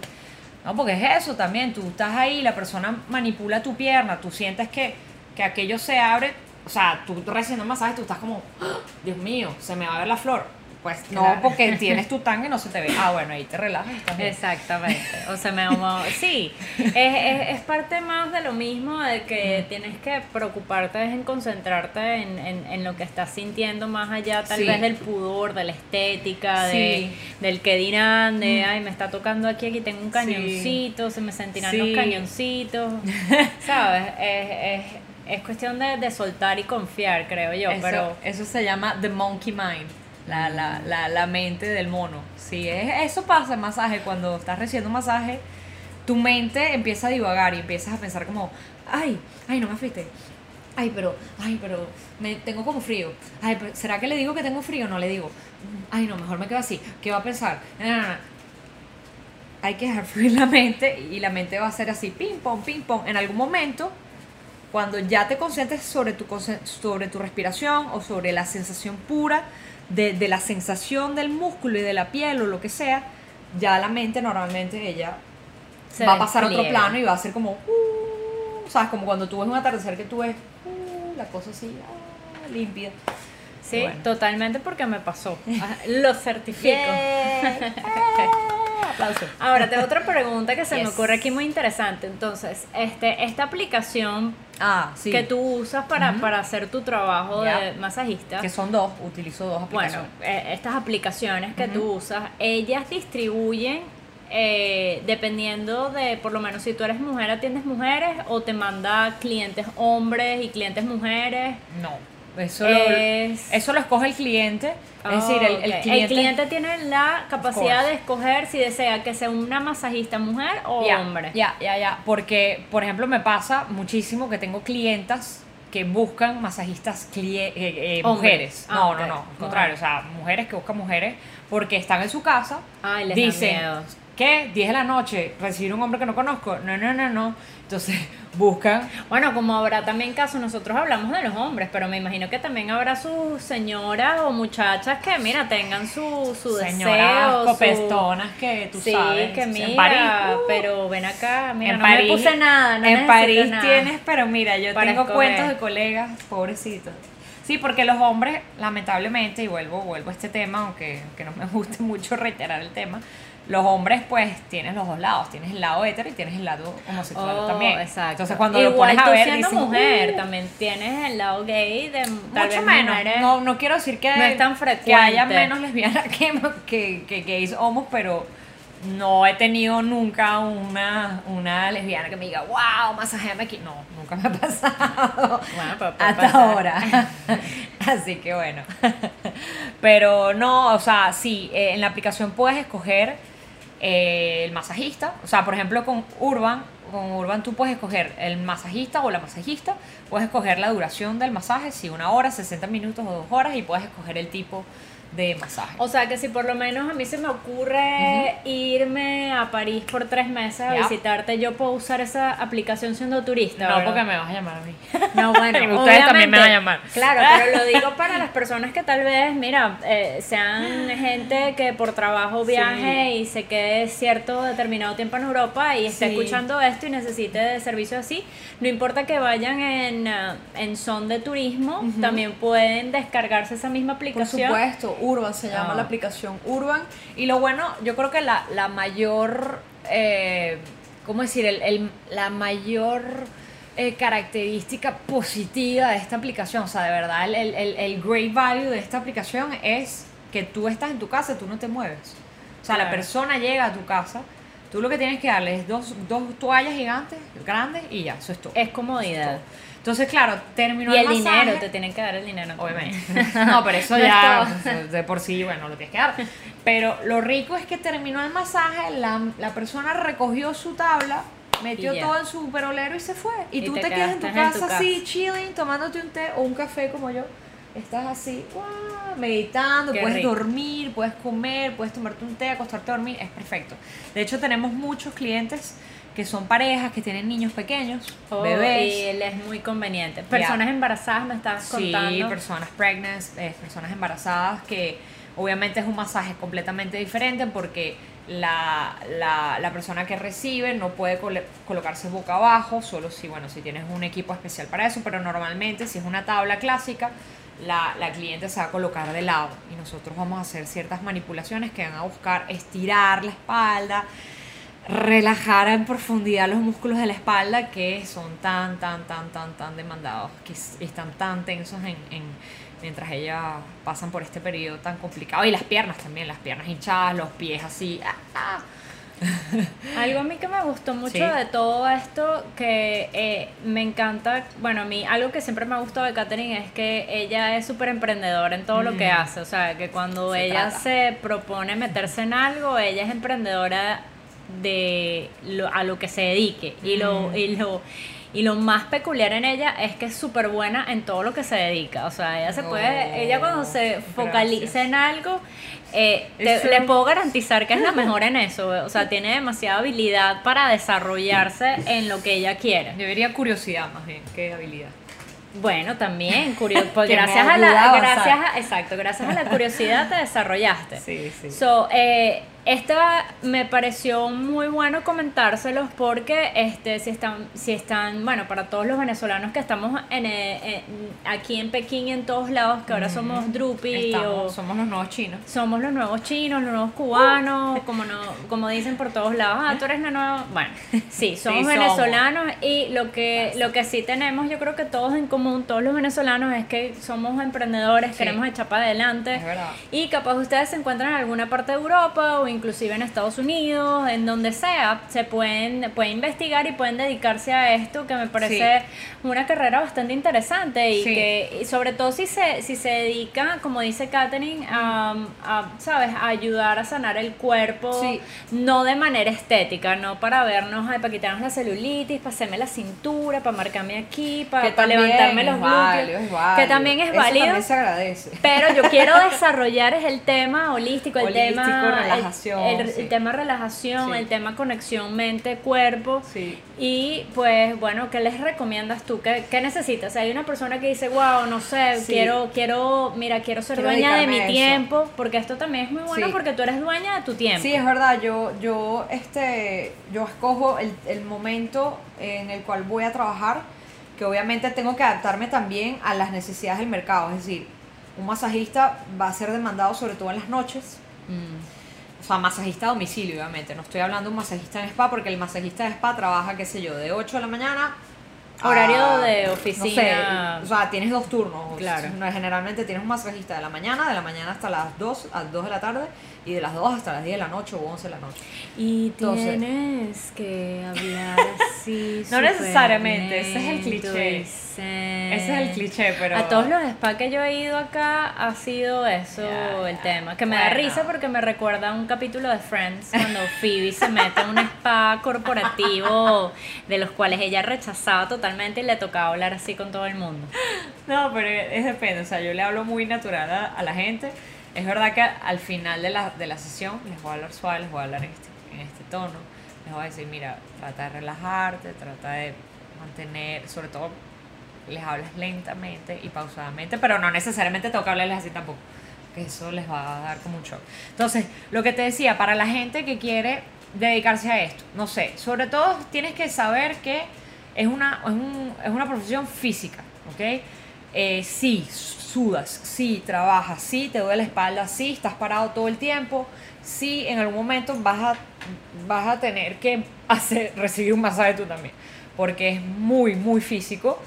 No, porque es eso también, tú estás ahí, la persona manipula tu pierna, tú sientes que, que aquello se abre, o sea, tú recibiendo un masaje, tú estás como, ¡Ah! Dios mío, se me va a ver la flor. Pues no, porque tienes tu tanga y no se te ve. Ah, bueno, ahí te relajas. bien. Exactamente. O sea, me como, sí, es, es, es parte más de lo mismo de que tienes que preocuparte en concentrarte en, en, en lo que estás sintiendo más allá tal Sí. vez del pudor, de la estética, de, del que dirán, de, ay, me está tocando aquí, aquí tengo un Sí. cañoncito, se me sentirán los cañoncitos, ¿sabes? Es, es, es cuestión de, de soltar y confiar, creo yo, eso, pero... eso se llama the monkey mind, la, la, la, la mente del mono. Sí, es, eso pasa en masaje, cuando estás recibiendo un masaje, tu mente empieza a divagar y empiezas a pensar como, ay, ay, no me afeité. Ay, pero, ay, pero me tengo como frío. Ay, pero, ¿será que le digo que tengo frío? No le digo. Ay, no, mejor me quedo así. ¿Qué va a pensar? No, no, no. Hay que dejar fluir la mente y la mente va a ser así, ping pong, ping pong. En algún momento cuando ya te concentres sobre tu, sobre tu respiración o sobre la sensación pura de, de la sensación del músculo y de la piel o lo que sea, ya la mente normalmente ella Se va a pasar a otro plano y va a ser como, uh, ¿sabes? Como cuando tú ves un atardecer que tú ves uh, la cosa así, ah, límpida. Sí, Bueno. totalmente porque me pasó. Ah, Lo certifico. Aplausos. Ahora, tengo otra pregunta que se me ocurre aquí muy interesante. Entonces, este, esta aplicación Ah, sí. que tú usas para, para hacer tu trabajo de masajista, Que son dos, utilizo dos bueno, aplicaciones. eh, estas aplicaciones que tú usas, ellas distribuyen eh, dependiendo de, por lo menos, si tú eres mujer, atiendes mujeres o te manda clientes hombres y clientes mujeres. no, eso, Es- lo, eso lo escoge el cliente. Es decir, el, el Ok. cliente, tiene la capacidad de escoger si desea que sea una masajista mujer o hombre. Ya, ya, ya. Porque, por ejemplo, me pasa muchísimo que tengo clientas que buscan masajistas eh, eh, mujeres. Ah, No, no, no. Al contrario, o sea, mujeres que buscan mujeres porque están en su casa. Ay, les da dicen, miedo. ¿qué? 10 de la noche, recibir un hombre que no conozco. No, no, no, no. Entonces, buscan. Bueno, como habrá también casos, nosotros hablamos de los hombres, pero me imagino que también habrá sus señoras o muchachas que, mira, tengan su, su Señoras deseo. su- copestonas que tú sí, sabes. que en mira, París, uh, pero ven acá, mira, en no París, me puse nada, no en París nada. tienes, pero mira, yo para tengo escoger. cuentos de colegas, pobrecitos. Sí, porque los hombres, lamentablemente, y vuelvo, vuelvo a este tema, aunque, aunque no me guste mucho reiterar el tema, los hombres pues tienes los dos lados, tienes el lado hetero y tienes el lado homosexual Oh, también. Exacto. Entonces cuando Igual lo pones a tú ver, siendo mujer, "Uh". también tienes el lado gay de tal mucho vez menos. mujeres- No, no quiero decir que, no es tan que haya menos lesbianas que, que, que gays homos, pero no he tenido nunca una, una lesbiana que me diga, wow, masajeame aquí. No, nunca me ha pasado. Bueno, pero puede hasta pasar. ahora. Así que bueno. Pero no, o sea, sí, eh, en la aplicación puedes escoger eh, el masajista. O sea, por ejemplo, con Urban, con Urban tú puedes escoger el masajista o la masajista. Puedes escoger la duración del masaje, si una hora, 60 minutos o dos horas, y puedes escoger el tipo de masaje. O sea que si por lo menos a mí se me ocurre irme a París por tres meses a Ya. visitarte, yo puedo usar esa aplicación siendo turista. No, ¿verdad? porque me vas a llamar a mí. No, bueno, Y ustedes también me van a llamar. Claro, pero lo digo para las personas que tal vez, mira, eh, sean gente que por trabajo viaje y se quede cierto determinado tiempo en Europa y esté Sí. escuchando esto y necesite de servicios así. No importa que vayan en, ah, en son de turismo, también pueden descargarse esa misma Por aplicación. supuesto, Urban se llama Ah. la aplicación Urban. Y lo bueno, yo creo que la, la mayor, eh, ¿cómo decir? El, el- la mayor eh, característica positiva de esta aplicación, o sea, de verdad, el, el, great value de esta aplicación es que tú estás en tu casa, tú no te mueves. O sea, la Claro. persona llega a tu casa, tú lo que tienes que darle es dos, dos toallas gigantes, grandes, y ya, eso es todo. Es comodidad. Entonces, claro, terminó Y el masaje. dinero, te tienen que dar el dinero. Obviamente. No, pero eso No ya de por sí, bueno, lo tienes que dar. Pero lo rico es que terminó el masaje, la, la persona recogió su tabla, metió todo en su perolero y se fue. Y, Y tú te te, quedas en tu, quedaste en tu casa, casa. así, chilling, tomándote un té o un café como yo. Estás así, guau, meditando, Qué puedes rico. dormir, puedes comer, puedes tomarte un té, acostarte a dormir, es perfecto. De hecho, tenemos muchos clientes que son parejas, que tienen niños pequeños, Oh, bebés. Y él es muy conveniente. Personas embarazadas me estabas Sí, contando. personas pregnant, eh, personas embarazadas que obviamente es un masaje completamente diferente porque la, la, la persona que recibe no puede colocarse boca abajo, solo si, bueno, si tienes un equipo especial para eso, pero normalmente si es una tabla clásica, la, la cliente se va a colocar de lado y nosotros vamos a hacer ciertas manipulaciones que van a buscar estirar la espalda, relajar en profundidad los músculos de la espalda que son tan, tan, tan, tan, tan demandados, que están tan tensos en, en- mientras ellas pasan por este periodo tan complicado. Y las piernas también, las piernas hinchadas, los pies así. ah, ah. Algo a mí que me gustó mucho Sí. de todo esto, que eh, me encanta, bueno, a mí algo que siempre me ha gustado de Katherine es que ella es súper emprendedora en todo lo que Mm. hace, o sea, que cuando Se ella trata. se propone meterse en algo, ella es emprendedora de lo, a lo que se dedique y lo, Mm. y lo Y lo más peculiar en ella es que es súper buena en todo lo que se dedica. O sea, ella se puede, Oh, ella cuando se focaliza gracias. en algo, eh, te- le puedo garantizar que es la mejor en eso. O sea, tiene demasiada habilidad para desarrollarse en lo que ella quiere. Yo diría curiosidad más bien que habilidad. Bueno, también, curio- pues gracias a la, gracias a, exacto, gracias a la curiosidad te desarrollaste. Sí, sí. So, eh, esta me pareció muy bueno comentárselos porque este si están si están bueno para todos los venezolanos que estamos en, eh, en- aquí en Pekín y en todos lados que ahora somos drupi o somos los nuevos chinos. somos los nuevos chinos, los nuevos cubanos, como no, como dicen por todos lados, ah, tú eres la nueva, bueno, sí, somos venezolanos y lo que, lo que sí tenemos, yo creo que todos en común, todos los venezolanos, es que somos emprendedores, Sí. queremos echar para adelante. Es verdad. Y capaz ustedes se encuentran en alguna parte de Europa o inclusive en Estados Unidos, en donde sea, se pueden, pueden investigar y pueden dedicarse a esto, que me parece una carrera bastante interesante y Sí. que y sobre todo si se, si se dedica, como dice Katherine, a, a, ¿sabes? a ayudar a sanar el cuerpo, Sí. no de manera estética, no para vernos, ay, para quitarnos la celulitis, para hacerme la cintura, para marcarme aquí, para, levantarme los glúteos, válido, que también es Eso válido. también se agradece. Pero yo quiero desarrollar es el tema holístico, el Holístico, tema relajación, el, sí. el tema relajación, Sí. el tema conexión mente-cuerpo. Sí. Y pues bueno, ¿qué les recomiendas tú? ¿Qué, qué necesitas? Si hay una persona que dice, wow, no sé, quiero, quiero, mira, quiero ser Quiero dueña de mi eso. tiempo, porque esto también es muy bueno porque tú eres dueña de tu tiempo. Sí, es verdad, yo, yo, este, yo escojo el, el momento en el cual voy a trabajar, que obviamente tengo que adaptarme también a las necesidades del mercado, es decir, un masajista va a ser demandado sobre todo en las noches, Mm. O sea, masajista a domicilio, obviamente, no estoy hablando de un masajista en spa, porque el masajista de spa trabaja, qué sé yo, de 8 de la mañana Horario de no oficina. sé, o sea, tienes dos turnos. Claro. No, Generalmente tienes un masajista de la mañana, de la mañana hasta las 2, a 2 de la tarde, y de las 2 hasta las 10 de la noche o 11 de la noche. Y Entonces- tienes que hablar así. No necesariamente, ese es el cliché. Ese es el cliché, pero... A todos los spas que yo he ido acá ha sido eso el tema. Que me da risa porque me recuerda a un capítulo de Friends cuando Phoebe se mete en un spa corporativo de los cuales ella rechazaba totalmente y le tocaba hablar así con todo el mundo. No, pero es depende, o sea, yo le hablo muy natural a, a la gente. Es verdad que al final de la, de la sesión les voy a hablar suave, les voy a hablar en este, en este tono. Les voy a decir, mira, trata de relajarte, trata de mantener, sobre todo les hablas lentamente y pausadamente, pero no necesariamente que hablarles así tampoco, que eso les va a dar como un shock. Entonces, lo que te decía, para la gente que quiere dedicarse a esto, no sé, sobre todo tienes que saber que es una, es un- es una profesión física, ¿ok? Eh, sí, sudas, sí, trabajas, sí, te duele la espalda, sí, estás parado todo el tiempo, sí, en algún momento vas a, vas a tener que hacer, recibir un masaje tú también, porque es muy, muy físico.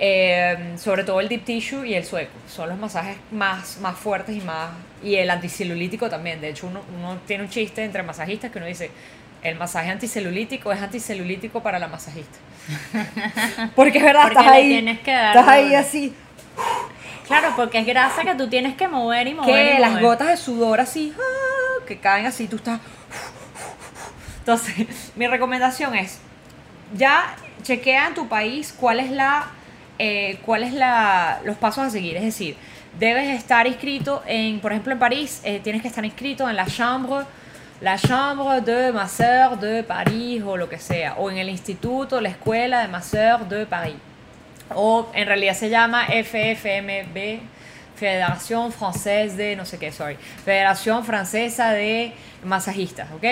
Eh, sobre todo el deep tissue y el sueco son los masajes más, más fuertes y más y el anticelulítico también de hecho uno, uno tiene un chiste entre masajistas que uno dice el masaje anticelulítico es anticelulítico para la masajista porque es verdad Porque estás ahí tienes que dar estás ahí así Claro, porque es grasa que tú tienes que mover y mover. que y las mover. gotas de sudor así ah, que caen así tú estás entonces mi recomendación es ya chequea en tu país cuál es la eh, cuál es la los pasos a seguir es decir debes estar inscrito en por ejemplo en París eh, tienes que estar inscrito en la chambre la chambre de masseur de París o lo que sea o en el instituto la escuela de masseur de París o en realidad se llama FFMB, Federación Française de no sé qué, sorry, Federación Francesa de Masajistas, ¿ok?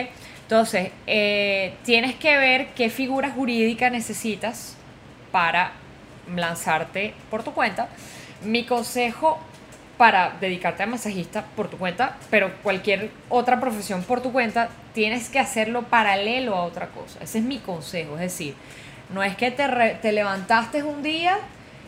Entonces, eh, tienes que ver qué figura jurídica necesitas para lanzarte por tu cuenta. Mi consejo para dedicarte a masajista por tu cuenta, pero cualquier otra profesión por tu cuenta, tienes que hacerlo paralelo a otra cosa. Ese es mi consejo, es decir, no es que te, re- te levantaste un día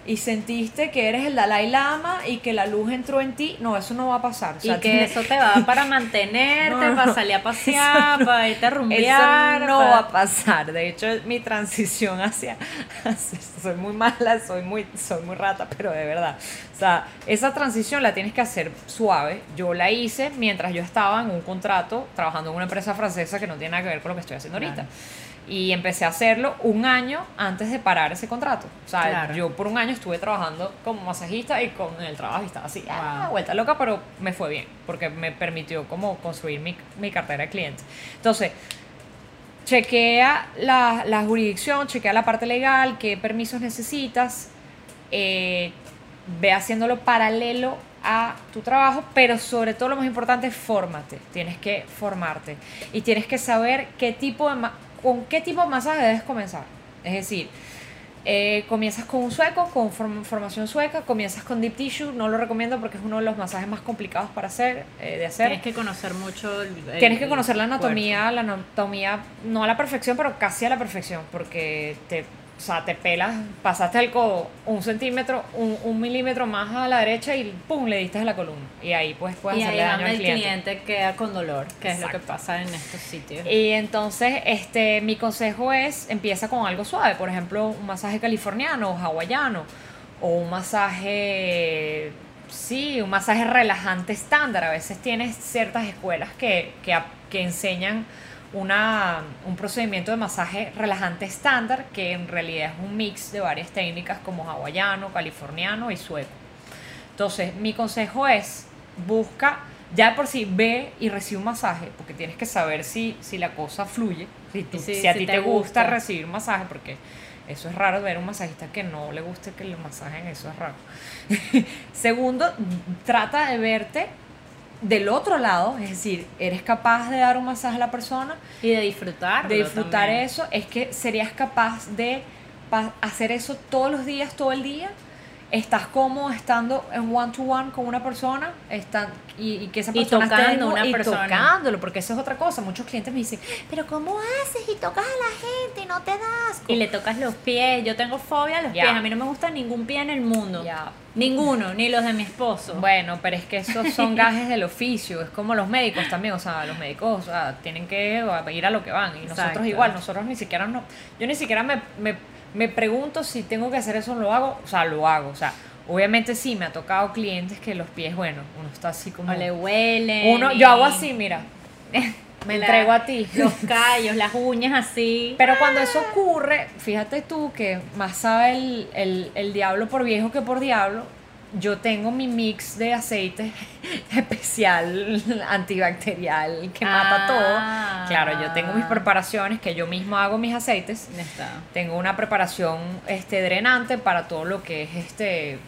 y sentiste que eres el Dalai Lama y que la luz entró en ti. No, eso no va a pasar. O sea, y que eso te va para mantenerte, No, no, para no. salir a pasear, para irte a rumbear. Eso no para- va a pasar. De hecho, mi transición hacia, hacia- soy muy mala, soy muy, soy muy rata, pero de verdad. O sea, esa transición la tienes que hacer suave. Yo la hice mientras yo estaba en un contrato trabajando en una empresa francesa que no tiene nada que ver con lo que estoy haciendo ahorita. Y empecé a hacerlo un año antes de parar ese contrato. O sea, Claro. yo por un año estuve trabajando como masajista y con el trabajo estaba así, ah, Wow. vuelta loca, pero me fue bien, porque me permitió como construir mi, mi cartera de clientes. Entonces, chequea la, la jurisdicción, chequea la parte legal, qué permisos necesitas, eh, ve haciéndolo paralelo a tu trabajo, pero sobre todo lo más importante fórmate, tienes que formarte y tienes que saber qué tipo de con qué tipo de masaje debes comenzar. Es decir, eh, comienzas con un sueco, con form- formación sueca, comienzas con deep tissue, no lo recomiendo porque es uno de los masajes más complicados para hacer, eh, de hacer. Tienes que conocer mucho el, el- Tienes que conocer la anatomía, la anatomía, no a la perfección, pero casi a la perfección, porque te, o sea, te pelas, pasaste el codo un centímetro, un, un milímetro más a la derecha y pum, le diste a la columna. Y ahí pues puedes Y ahí hacerle daño al el cliente. cliente. queda con dolor, que es lo que pasa en estos sitios. Y entonces, este, mi consejo es, empieza con algo suave, por ejemplo, un masaje californiano o hawaiano, o un masaje, sí, un masaje relajante estándar. A veces tienes ciertas escuelas que, que, ap- que enseñan una, un procedimiento de masaje relajante estándar, que en realidad es un mix de varias técnicas como hawaiano, californiano y sueco. Entonces, mi consejo es, busca, ya de por sí, ve y recibe un masaje, porque tienes que saber si, si la cosa fluye, si, tú- Sí, si a si ti te gusta, gusta. recibir un masaje, porque eso es raro ver un masajista que no le guste que le masajen, eso es raro. Segundo, trata de verte del otro lado, es decir, eres capaz de dar un masaje a la persona, Y de disfrutar. de disfrutar eso, es que serías capaz de hacer eso todos los días, todo el día. Estás cómodo estando en one to one con una persona están, y, y que esa Y persona esté tocando desnuda una y persona. tocándolo, porque eso es otra cosa. Muchos clientes me dicen, Pero ¿cómo haces y tocas a la gente y no te das? Y le tocas los pies. Yo tengo fobia a los pies. A mí no me gusta ningún pie en el mundo. Ninguno, ni los de mi esposo. bueno, pero es que esos son gajes del oficio, es como los médicos también, o sea, los médicos o sea, tienen que ir a lo que van y nosotros Exacto. igual, nosotros ni siquiera no, yo ni siquiera me, me, me pregunto si tengo que hacer eso, lo hago, o sea, lo hago, o sea, obviamente sí, me ha tocado clientes que los pies, bueno, uno está así como... o le huelen. Uno, y- yo hago así, mira, me la- entrego a ti. Los callos, las uñas así. Pero cuando eso ocurre, fíjate tú que más sabe el, el, el diablo por viejo que por diablo. Yo tengo mi mix de aceite especial antibacterial que mata Ah. todo. Claro, yo tengo mis preparaciones que yo mismo hago mis aceites. Está. Tengo una preparación este, drenante para todo lo que es este.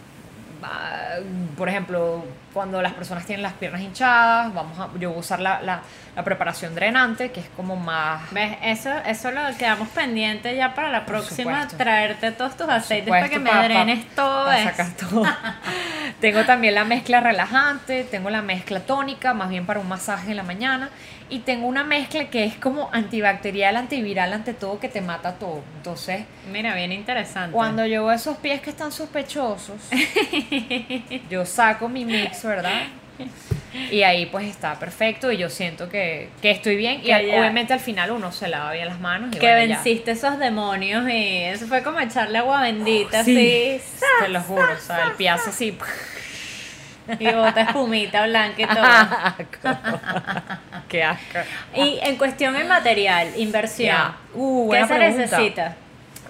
Ah, Por ejemplo, cuando las personas tienen las piernas hinchadas, vamos a, yo voy a usar la, la, la preparación drenante, que es como más ¿Ves? Eso, eso lo quedamos pendiente ya para la próxima, supuesto. traerte todos tus aceites para que supuesto, me drenes todo pa eso. sacar todo. tengo también la mezcla relajante, tengo la mezcla tónica, más bien para un masaje en la mañana, y tengo una mezcla que es como antibacterial, antiviral, ante todo, que te mata todo. Entonces, Mira, bien interesante. cuando yo veo esos pies que están sospechosos, yo saco mi mix, ¿verdad? Y ahí pues está perfecto y yo siento que, que estoy bien y Que al- ya- obviamente al final uno se lava bien las manos y que bueno, ya. venciste esos demonios y eso fue como echarle agua bendita Sí, así te lo juro, o sea, el pie hace así. Y bota espumita blanca y todo. Qué asco. y en cuestión de material, inversión, Ya. Uh, ¿qué se pregunta. necesita?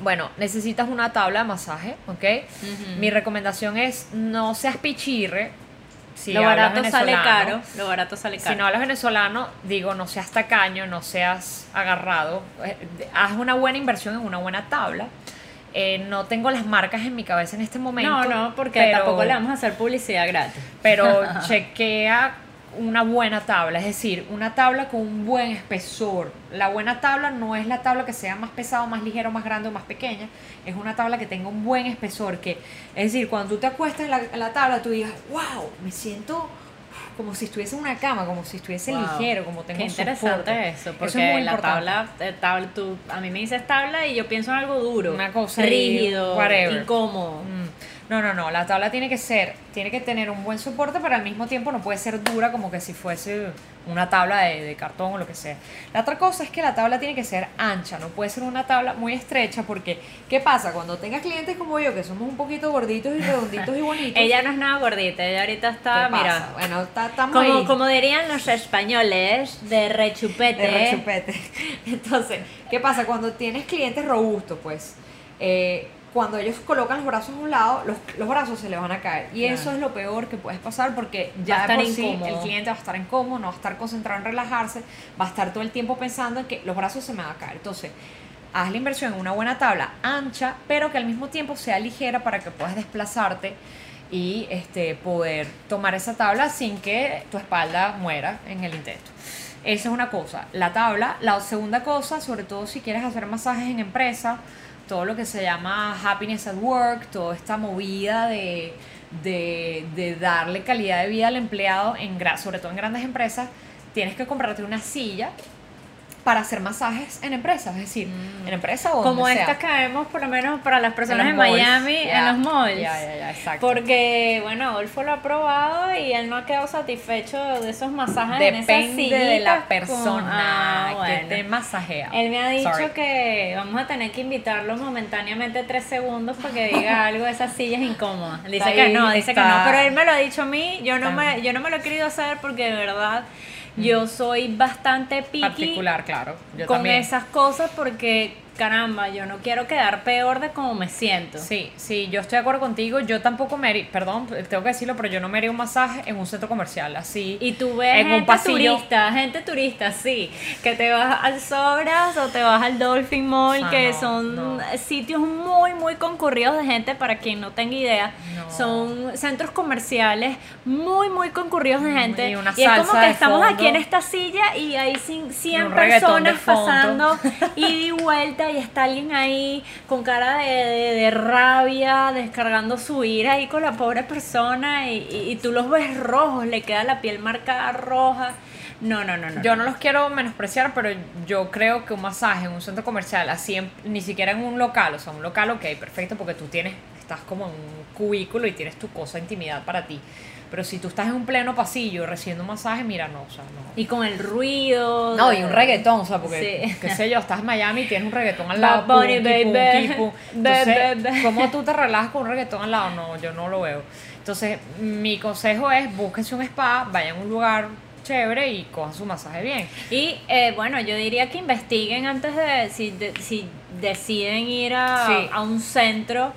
Bueno, necesitas una tabla de masaje, ¿ok? Mi recomendación es no seas pichirre. Si lo barato sale caro, lo barato sale caro. Si no hablas venezolano, digo, no seas tacaño, no seas agarrado. eh, Haz una buena inversión en una buena tabla. Eh, no tengo las marcas en mi cabeza en este momento. no, no, porque pero- tampoco le vamos a hacer publicidad gratis. pero chequea una buena tabla, es decir, una tabla con un buen espesor. La buena tabla no es la tabla que sea más pesada, más ligera, más grande o más pequeña, es una tabla que tenga un buen espesor, que es decir, cuando tú te acuestas en la, en la tabla, tú digas, wow, me siento como si estuviese en una cama, como si estuviese Wow. ligero, como tengo Qué interesante soporte. eso, porque Eso es muy la tabla, eh, tabla tú, a mí me dices tabla y yo pienso en algo duro, Una cosa rígido, whatever. incómodo. No, no, no, la tabla tiene que ser, tiene que tener un buen soporte, pero al mismo tiempo no puede ser dura como que si fuese una tabla de, de cartón o lo que sea. La otra cosa es que la tabla tiene que ser ancha, no puede ser una tabla muy estrecha porque, ¿qué pasa? Cuando tengas clientes como yo, que somos un poquito gorditos y redonditos y bonitos. Ella no es nada gordita, ella ahorita está, ¿qué pasa? mira, bueno, está- como, ahí. como dirían los españoles, de rechupete. de rechupete. Entonces, ¿qué pasa? Cuando tienes clientes robustos, pues, eh, cuando ellos colocan los brazos a un lado, los, los brazos se les van a caer. Y Claro. eso es lo peor que puedes pasar porque ya de estar por sí el cliente va a estar incómodo, no va a estar concentrado en relajarse, va a estar todo el tiempo pensando en que los brazos se me van a caer. Entonces, haz la inversión en una buena tabla ancha, pero que al mismo tiempo sea ligera para que puedas desplazarte y este, poder tomar esa tabla sin que tu espalda muera en el intento. Esa es una cosa. La tabla. La segunda cosa, sobre todo si quieres hacer masajes en empresa, todo lo que se llama happiness at work, toda esta movida de, de, de darle calidad de vida al empleado, en, sobre todo en grandes empresas, tienes que comprarte una silla para hacer masajes en empresas, es decir, en empresa o Como estas que vemos, por lo menos para las personas en. Miami, en los malls. Ya, ya, exacto. Porque, bueno, Adolfo lo ha probado y él no ha quedado satisfecho de esos masajes en esas Depende de la persona Ah, que te masajea. Él me ha dicho Sorry. que vamos a tener que invitarlo momentáneamente tres segundos para que diga algo de esas sillas incómodas. Dice que no, dice que no, pero él me lo ha dicho a mí, yo no, Está- me, yo no me lo he querido hacer porque de verdad yo soy bastante picky particular, claro. Yo con también. esas cosas porque caramba, yo no quiero quedar peor de cómo me siento. Sí, sí, yo estoy de acuerdo contigo. Yo tampoco me haría, perdón, tengo que decirlo, pero yo no me haría un masaje en un centro comercial, así. Y tú ves En un gente pasillo. turista, gente turista, sí, que te vas al Sobras o te vas al Dolphin Mall, Ah, que no, son no. sitios muy, muy concurridos de gente, para quien no tenga idea. No. Son centros comerciales muy, muy concurridos de gente. Y una es como que estamos fondo. aquí en esta silla y hay cin- 100 un reggaetón de personas pasando ida y vuelta y está alguien ahí con cara de, de- de rabia, descargando su ira ahí con la pobre persona y, y- y tú los ves rojos, le queda la piel marcada roja. No, no, no, no. Yo no los quiero menospreciar, pero yo creo que un masaje en un centro comercial, así en- ni siquiera en un local, o sea, un local, ok, perfecto, porque tú tienes, estás como en un cubículo y tienes tu cosa de intimidad para ti. Pero si tú estás en un pleno pasillo recibiendo un masaje, mira, no, o sea, no. Y con el ruido. No, y un reggaetón, o sea, porque, Sí. qué sé yo, estás en Miami y tienes un reggaetón al lado. Bunny, punky, baby. pum. Baby, Entonces, baby. ¿cómo tú te relajas con un reggaetón al lado? No, yo no lo veo. Entonces, mi consejo es, búsquense un spa, vayan a un lugar chévere y cojan su masaje bien. Y eh, bueno, yo diría que investiguen antes de si, de- si deciden ir a, Sí. a un centro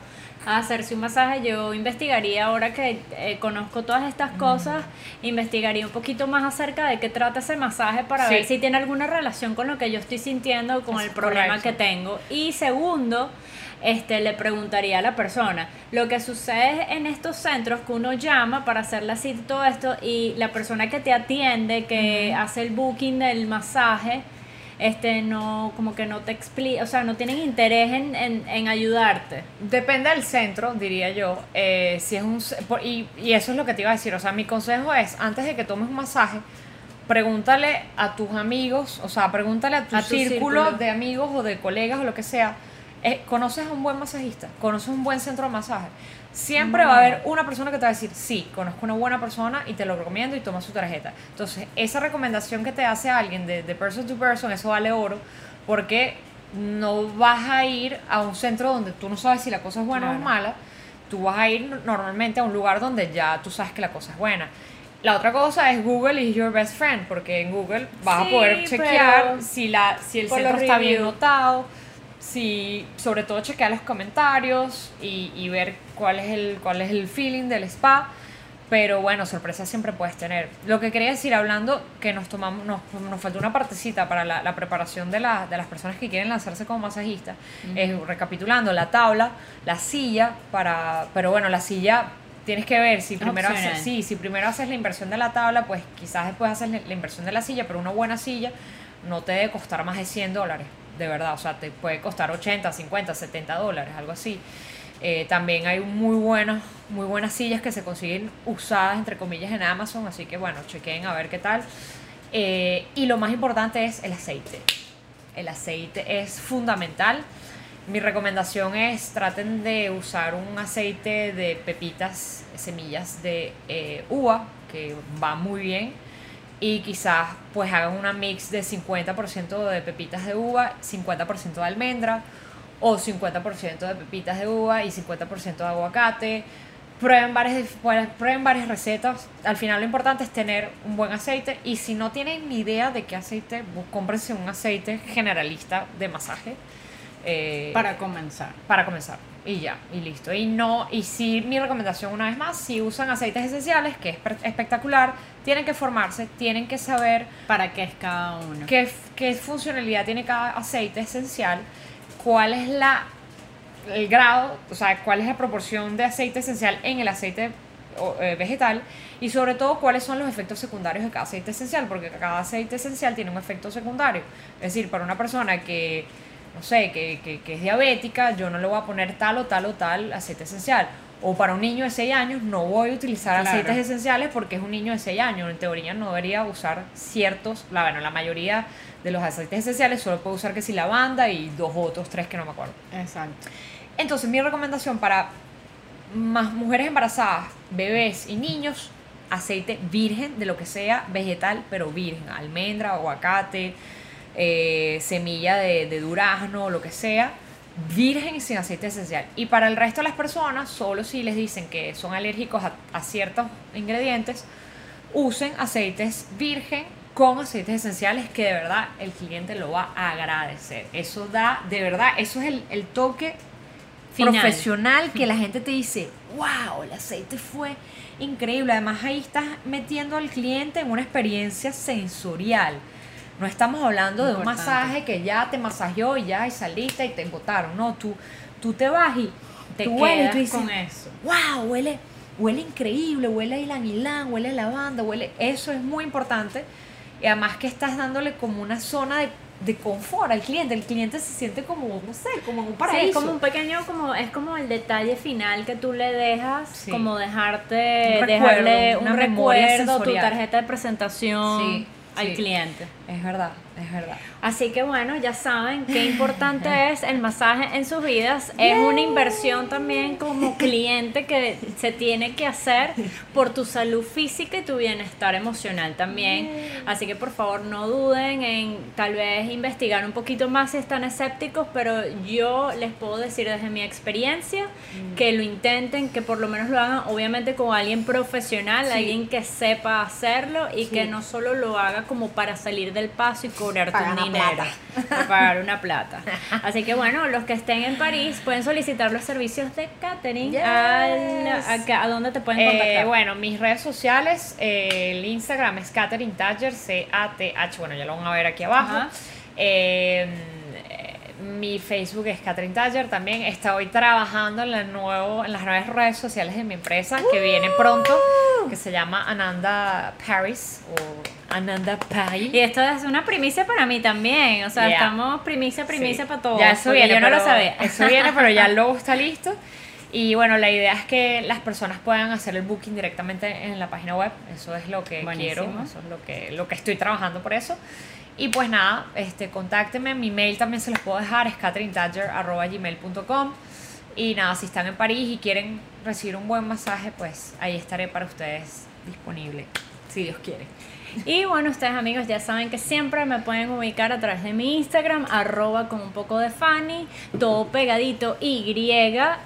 a hacerse un masaje. Yo investigaría ahora que eh, conozco todas estas cosas, investigaría un poquito más acerca de qué trata ese masaje para Sí. ver si tiene alguna relación con lo que yo estoy sintiendo, con Es el problema correcto. que tengo. Y segundo, este, le preguntaría a la persona. Lo que sucede en estos centros que uno llama para hacer la cita y todo esto y la persona que te atiende, que hace el booking del masaje, este, no, como que no te explica, o sea, no tienen interés en, en, en ayudarte. Depende del centro, diría yo. eh, si es un y, y eso es lo que te iba a decir. O sea, mi consejo es, antes de que tomes un masaje, pregúntale a tus amigos, o sea, pregúntale a tu, A tu círculo. de amigos o de colegas o lo que sea. eh, ¿Conoces a un buen masajista? ¿Conoces un buen centro de masaje? Siempre va a haber una persona que te va a decir, sí, conozco una buena persona y te lo recomiendo y toma su tarjeta. Entonces, esa recomendación que te hace alguien de, de person to person, eso vale oro, porque no vas a ir a un centro donde tú no sabes si la cosa es buena o es Claro. mala. Tú vas a ir normalmente a un lugar donde ya tú sabes que la cosa es buena. La otra cosa es Google is your best friend, porque en Google vas Sí, a poder chequear si, la, si el centro está bien notado, si sobre todo chequear los comentarios y, y ver cuál es, el, cuál es el feeling del spa. Pero bueno, sorpresas siempre puedes tener. Lo que quería decir, hablando que nos tomamos, nos, nos faltó una partecita para la, la preparación de, la- de las personas que quieren lanzarse como masajistas. Es recapitulando la tabla, la silla, para, pero bueno, la silla tienes que ver si primero haces, sí, si primero haces la inversión de la tabla, pues quizás después haces la inversión de la silla, pero una buena silla no te debe costar más de 100 dólares, de verdad, o sea, te puede costar 80, 50, 70 dólares, algo así. Eh, también hay muy muy buenas sillas que se consiguen usadas, entre comillas, en Amazon, así que bueno, chequen a ver qué tal. Eh, y lo más importante es el aceite. El aceite es fundamental. mi recomendación es traten de usar un aceite de pepitas, semillas de eh, uva, que va muy bien. Y quizás pues hagan una mix de 50% de pepitas de uva, 50% de almendra o 50% de pepitas de uva y 50% de aguacate. Prueben varias, prueben varias recetas. Al final lo importante es tener un buen aceite y si no tienen ni idea de qué aceite, pues, cómprense un aceite generalista de masaje. eh, Para comenzar. para comenzar y ya y listo y no y sí mi recomendación una vez más si usan aceites esenciales que es espectacular tienen que formarse tienen que saber ¿Para qué es cada uno? qué, qué funcionalidad tiene cada aceite esencial cuál es la el grado o sea cuál es la proporción de aceite esencial en el aceite eh, vegetal y sobre todo cuáles son los efectos secundarios de cada aceite esencial porque cada aceite esencial tiene un efecto secundario es decir para una persona que no sé, que, que, que es diabética, yo no le voy a poner tal o tal o tal aceite esencial. O para un niño de 6 años no voy a utilizar Claro. aceites esenciales porque es un niño de 6 años. En teoría no debería usar ciertos, la, bueno, la mayoría de los aceites esenciales solo puede usar que si lavanda y dos otros, tres que no me acuerdo. Exacto. Entonces mi recomendación para más mujeres embarazadas, bebés y niños, aceite virgen de lo que sea, vegetal, pero virgen, almendra, aguacate, eh, semilla de, de durazno, lo que sea, virgen y sin aceite esencial. Y para el resto de las personas, solo si les dicen que son alérgicos a, a ciertos ingredientes, usen aceites virgen con aceites esenciales que de verdad el cliente lo va a agradecer. Eso da, de verdad, eso es el, el toque Final. profesional que la gente te dice, wow, el aceite fue increíble. Además ahí estás metiendo al cliente en una experiencia sensorial. No estamos hablando de un masaje que ya te masajeó y ya y saliste y te botaron. No, tú, tú te vas y Te tú hueles y quedas tú dices, con eso. wow, huele, huele increíble, huele a ylang ylang, huele a lavanda, huele, eso es muy importante. Y además que estás dándole como una zona de, de confort al cliente. El cliente se siente como, no sé, como en un paraíso. Sí, es como un pequeño, como es como el detalle final que tú le dejas, Sí. como dejarte, Un dejarle recuerdo, un una memoria recuerdo, tu tarjeta de presentación Sí, al sí. cliente. Es verdad, es verdad. Así que bueno, ya saben qué importante es el masaje en sus vidas. Es una inversión también como cliente que se tiene que hacer por tu salud física y tu bienestar emocional también. Así que por favor no duden en tal vez investigar un poquito más si están escépticos, pero yo les puedo decir desde mi experiencia que lo intenten, que por lo menos lo hagan obviamente con alguien profesional, Sí. alguien que sepa hacerlo y Sí. que no solo lo haga como para salir del paso y cobrarte Pagar un dinero, para pagar una plata. Así que bueno, los que estén en París pueden solicitar los servicios de catering. Yes. al- a, a dónde te pueden Eh, contactar? bueno, mis redes sociales, eh, el Instagram es Catherine Tadger, C-A-T-H, bueno, ya lo van a ver aquí abajo. Eh, mi Facebook es Catherine Tadger también. Estoy trabajando en, la nuevo, en las nuevas redes sociales de mi empresa que viene pronto, que se llama Ananda Paris o Ananda Paris. Y esto es una primicia para mí también. O sea, Yeah. estamos primicia, primicia Sí. para todos. Ya eso viene, yo no lo sabía. Eso viene, pero ya el logo está listo. Y bueno, la idea es que las personas puedan hacer el booking directamente en la página web. Eso es lo que Buenísimo. quiero, eso es lo que, lo que estoy trabajando por eso. Y pues nada, este, contáctenme. Mi mail también se los puedo dejar, es catherinetadger.gmail.com. Y nada, si están en París y quieren recibir un buen masaje, pues ahí estaré para ustedes disponible, si Dios quiere. Y bueno, ustedes amigos ya saben que siempre me pueden ubicar a través de mi Instagram, arroba con un poco de Fanny, todo pegadito Y,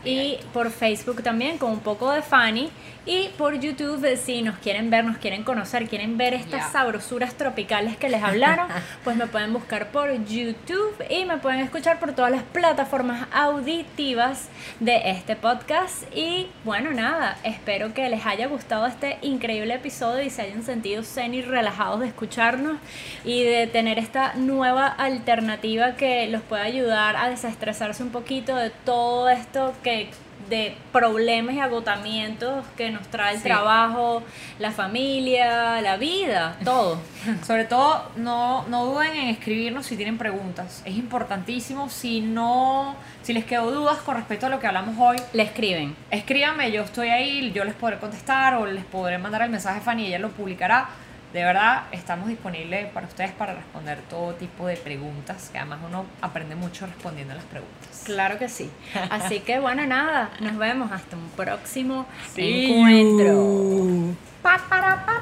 y por Facebook también con un poco de Fanny. Y por YouTube, eh, si nos quieren ver, nos quieren conocer, quieren ver estas sabrosuras tropicales que les hablaron, pues me pueden buscar por YouTube y me pueden escuchar por todas las plataformas auditivas de este podcast. Y bueno, nada, espero que les haya gustado este increíble episodio y se hayan sentido zen y relajados de escucharnos y de tener esta nueva alternativa que los puede ayudar a desestresarse un poquito de todo esto que de problemas y agotamientos que nos trae el Sí. trabajo, la familia, la vida, todo. Sobre todo, no, no duden en escribirnos si tienen preguntas. Es importantísimo. Si no, si les quedó dudas con respecto a lo que hablamos hoy, Le escriben. escríbanme, yo estoy ahí, yo les podré contestar o les podré mandar el mensaje a Fanny y ella lo publicará. De verdad, estamos disponibles para ustedes para responder todo tipo de preguntas, que además uno aprende mucho respondiendo las preguntas. Claro que sí. Así que bueno, nada, nos vemos hasta un próximo encuentro. Pa, para, para,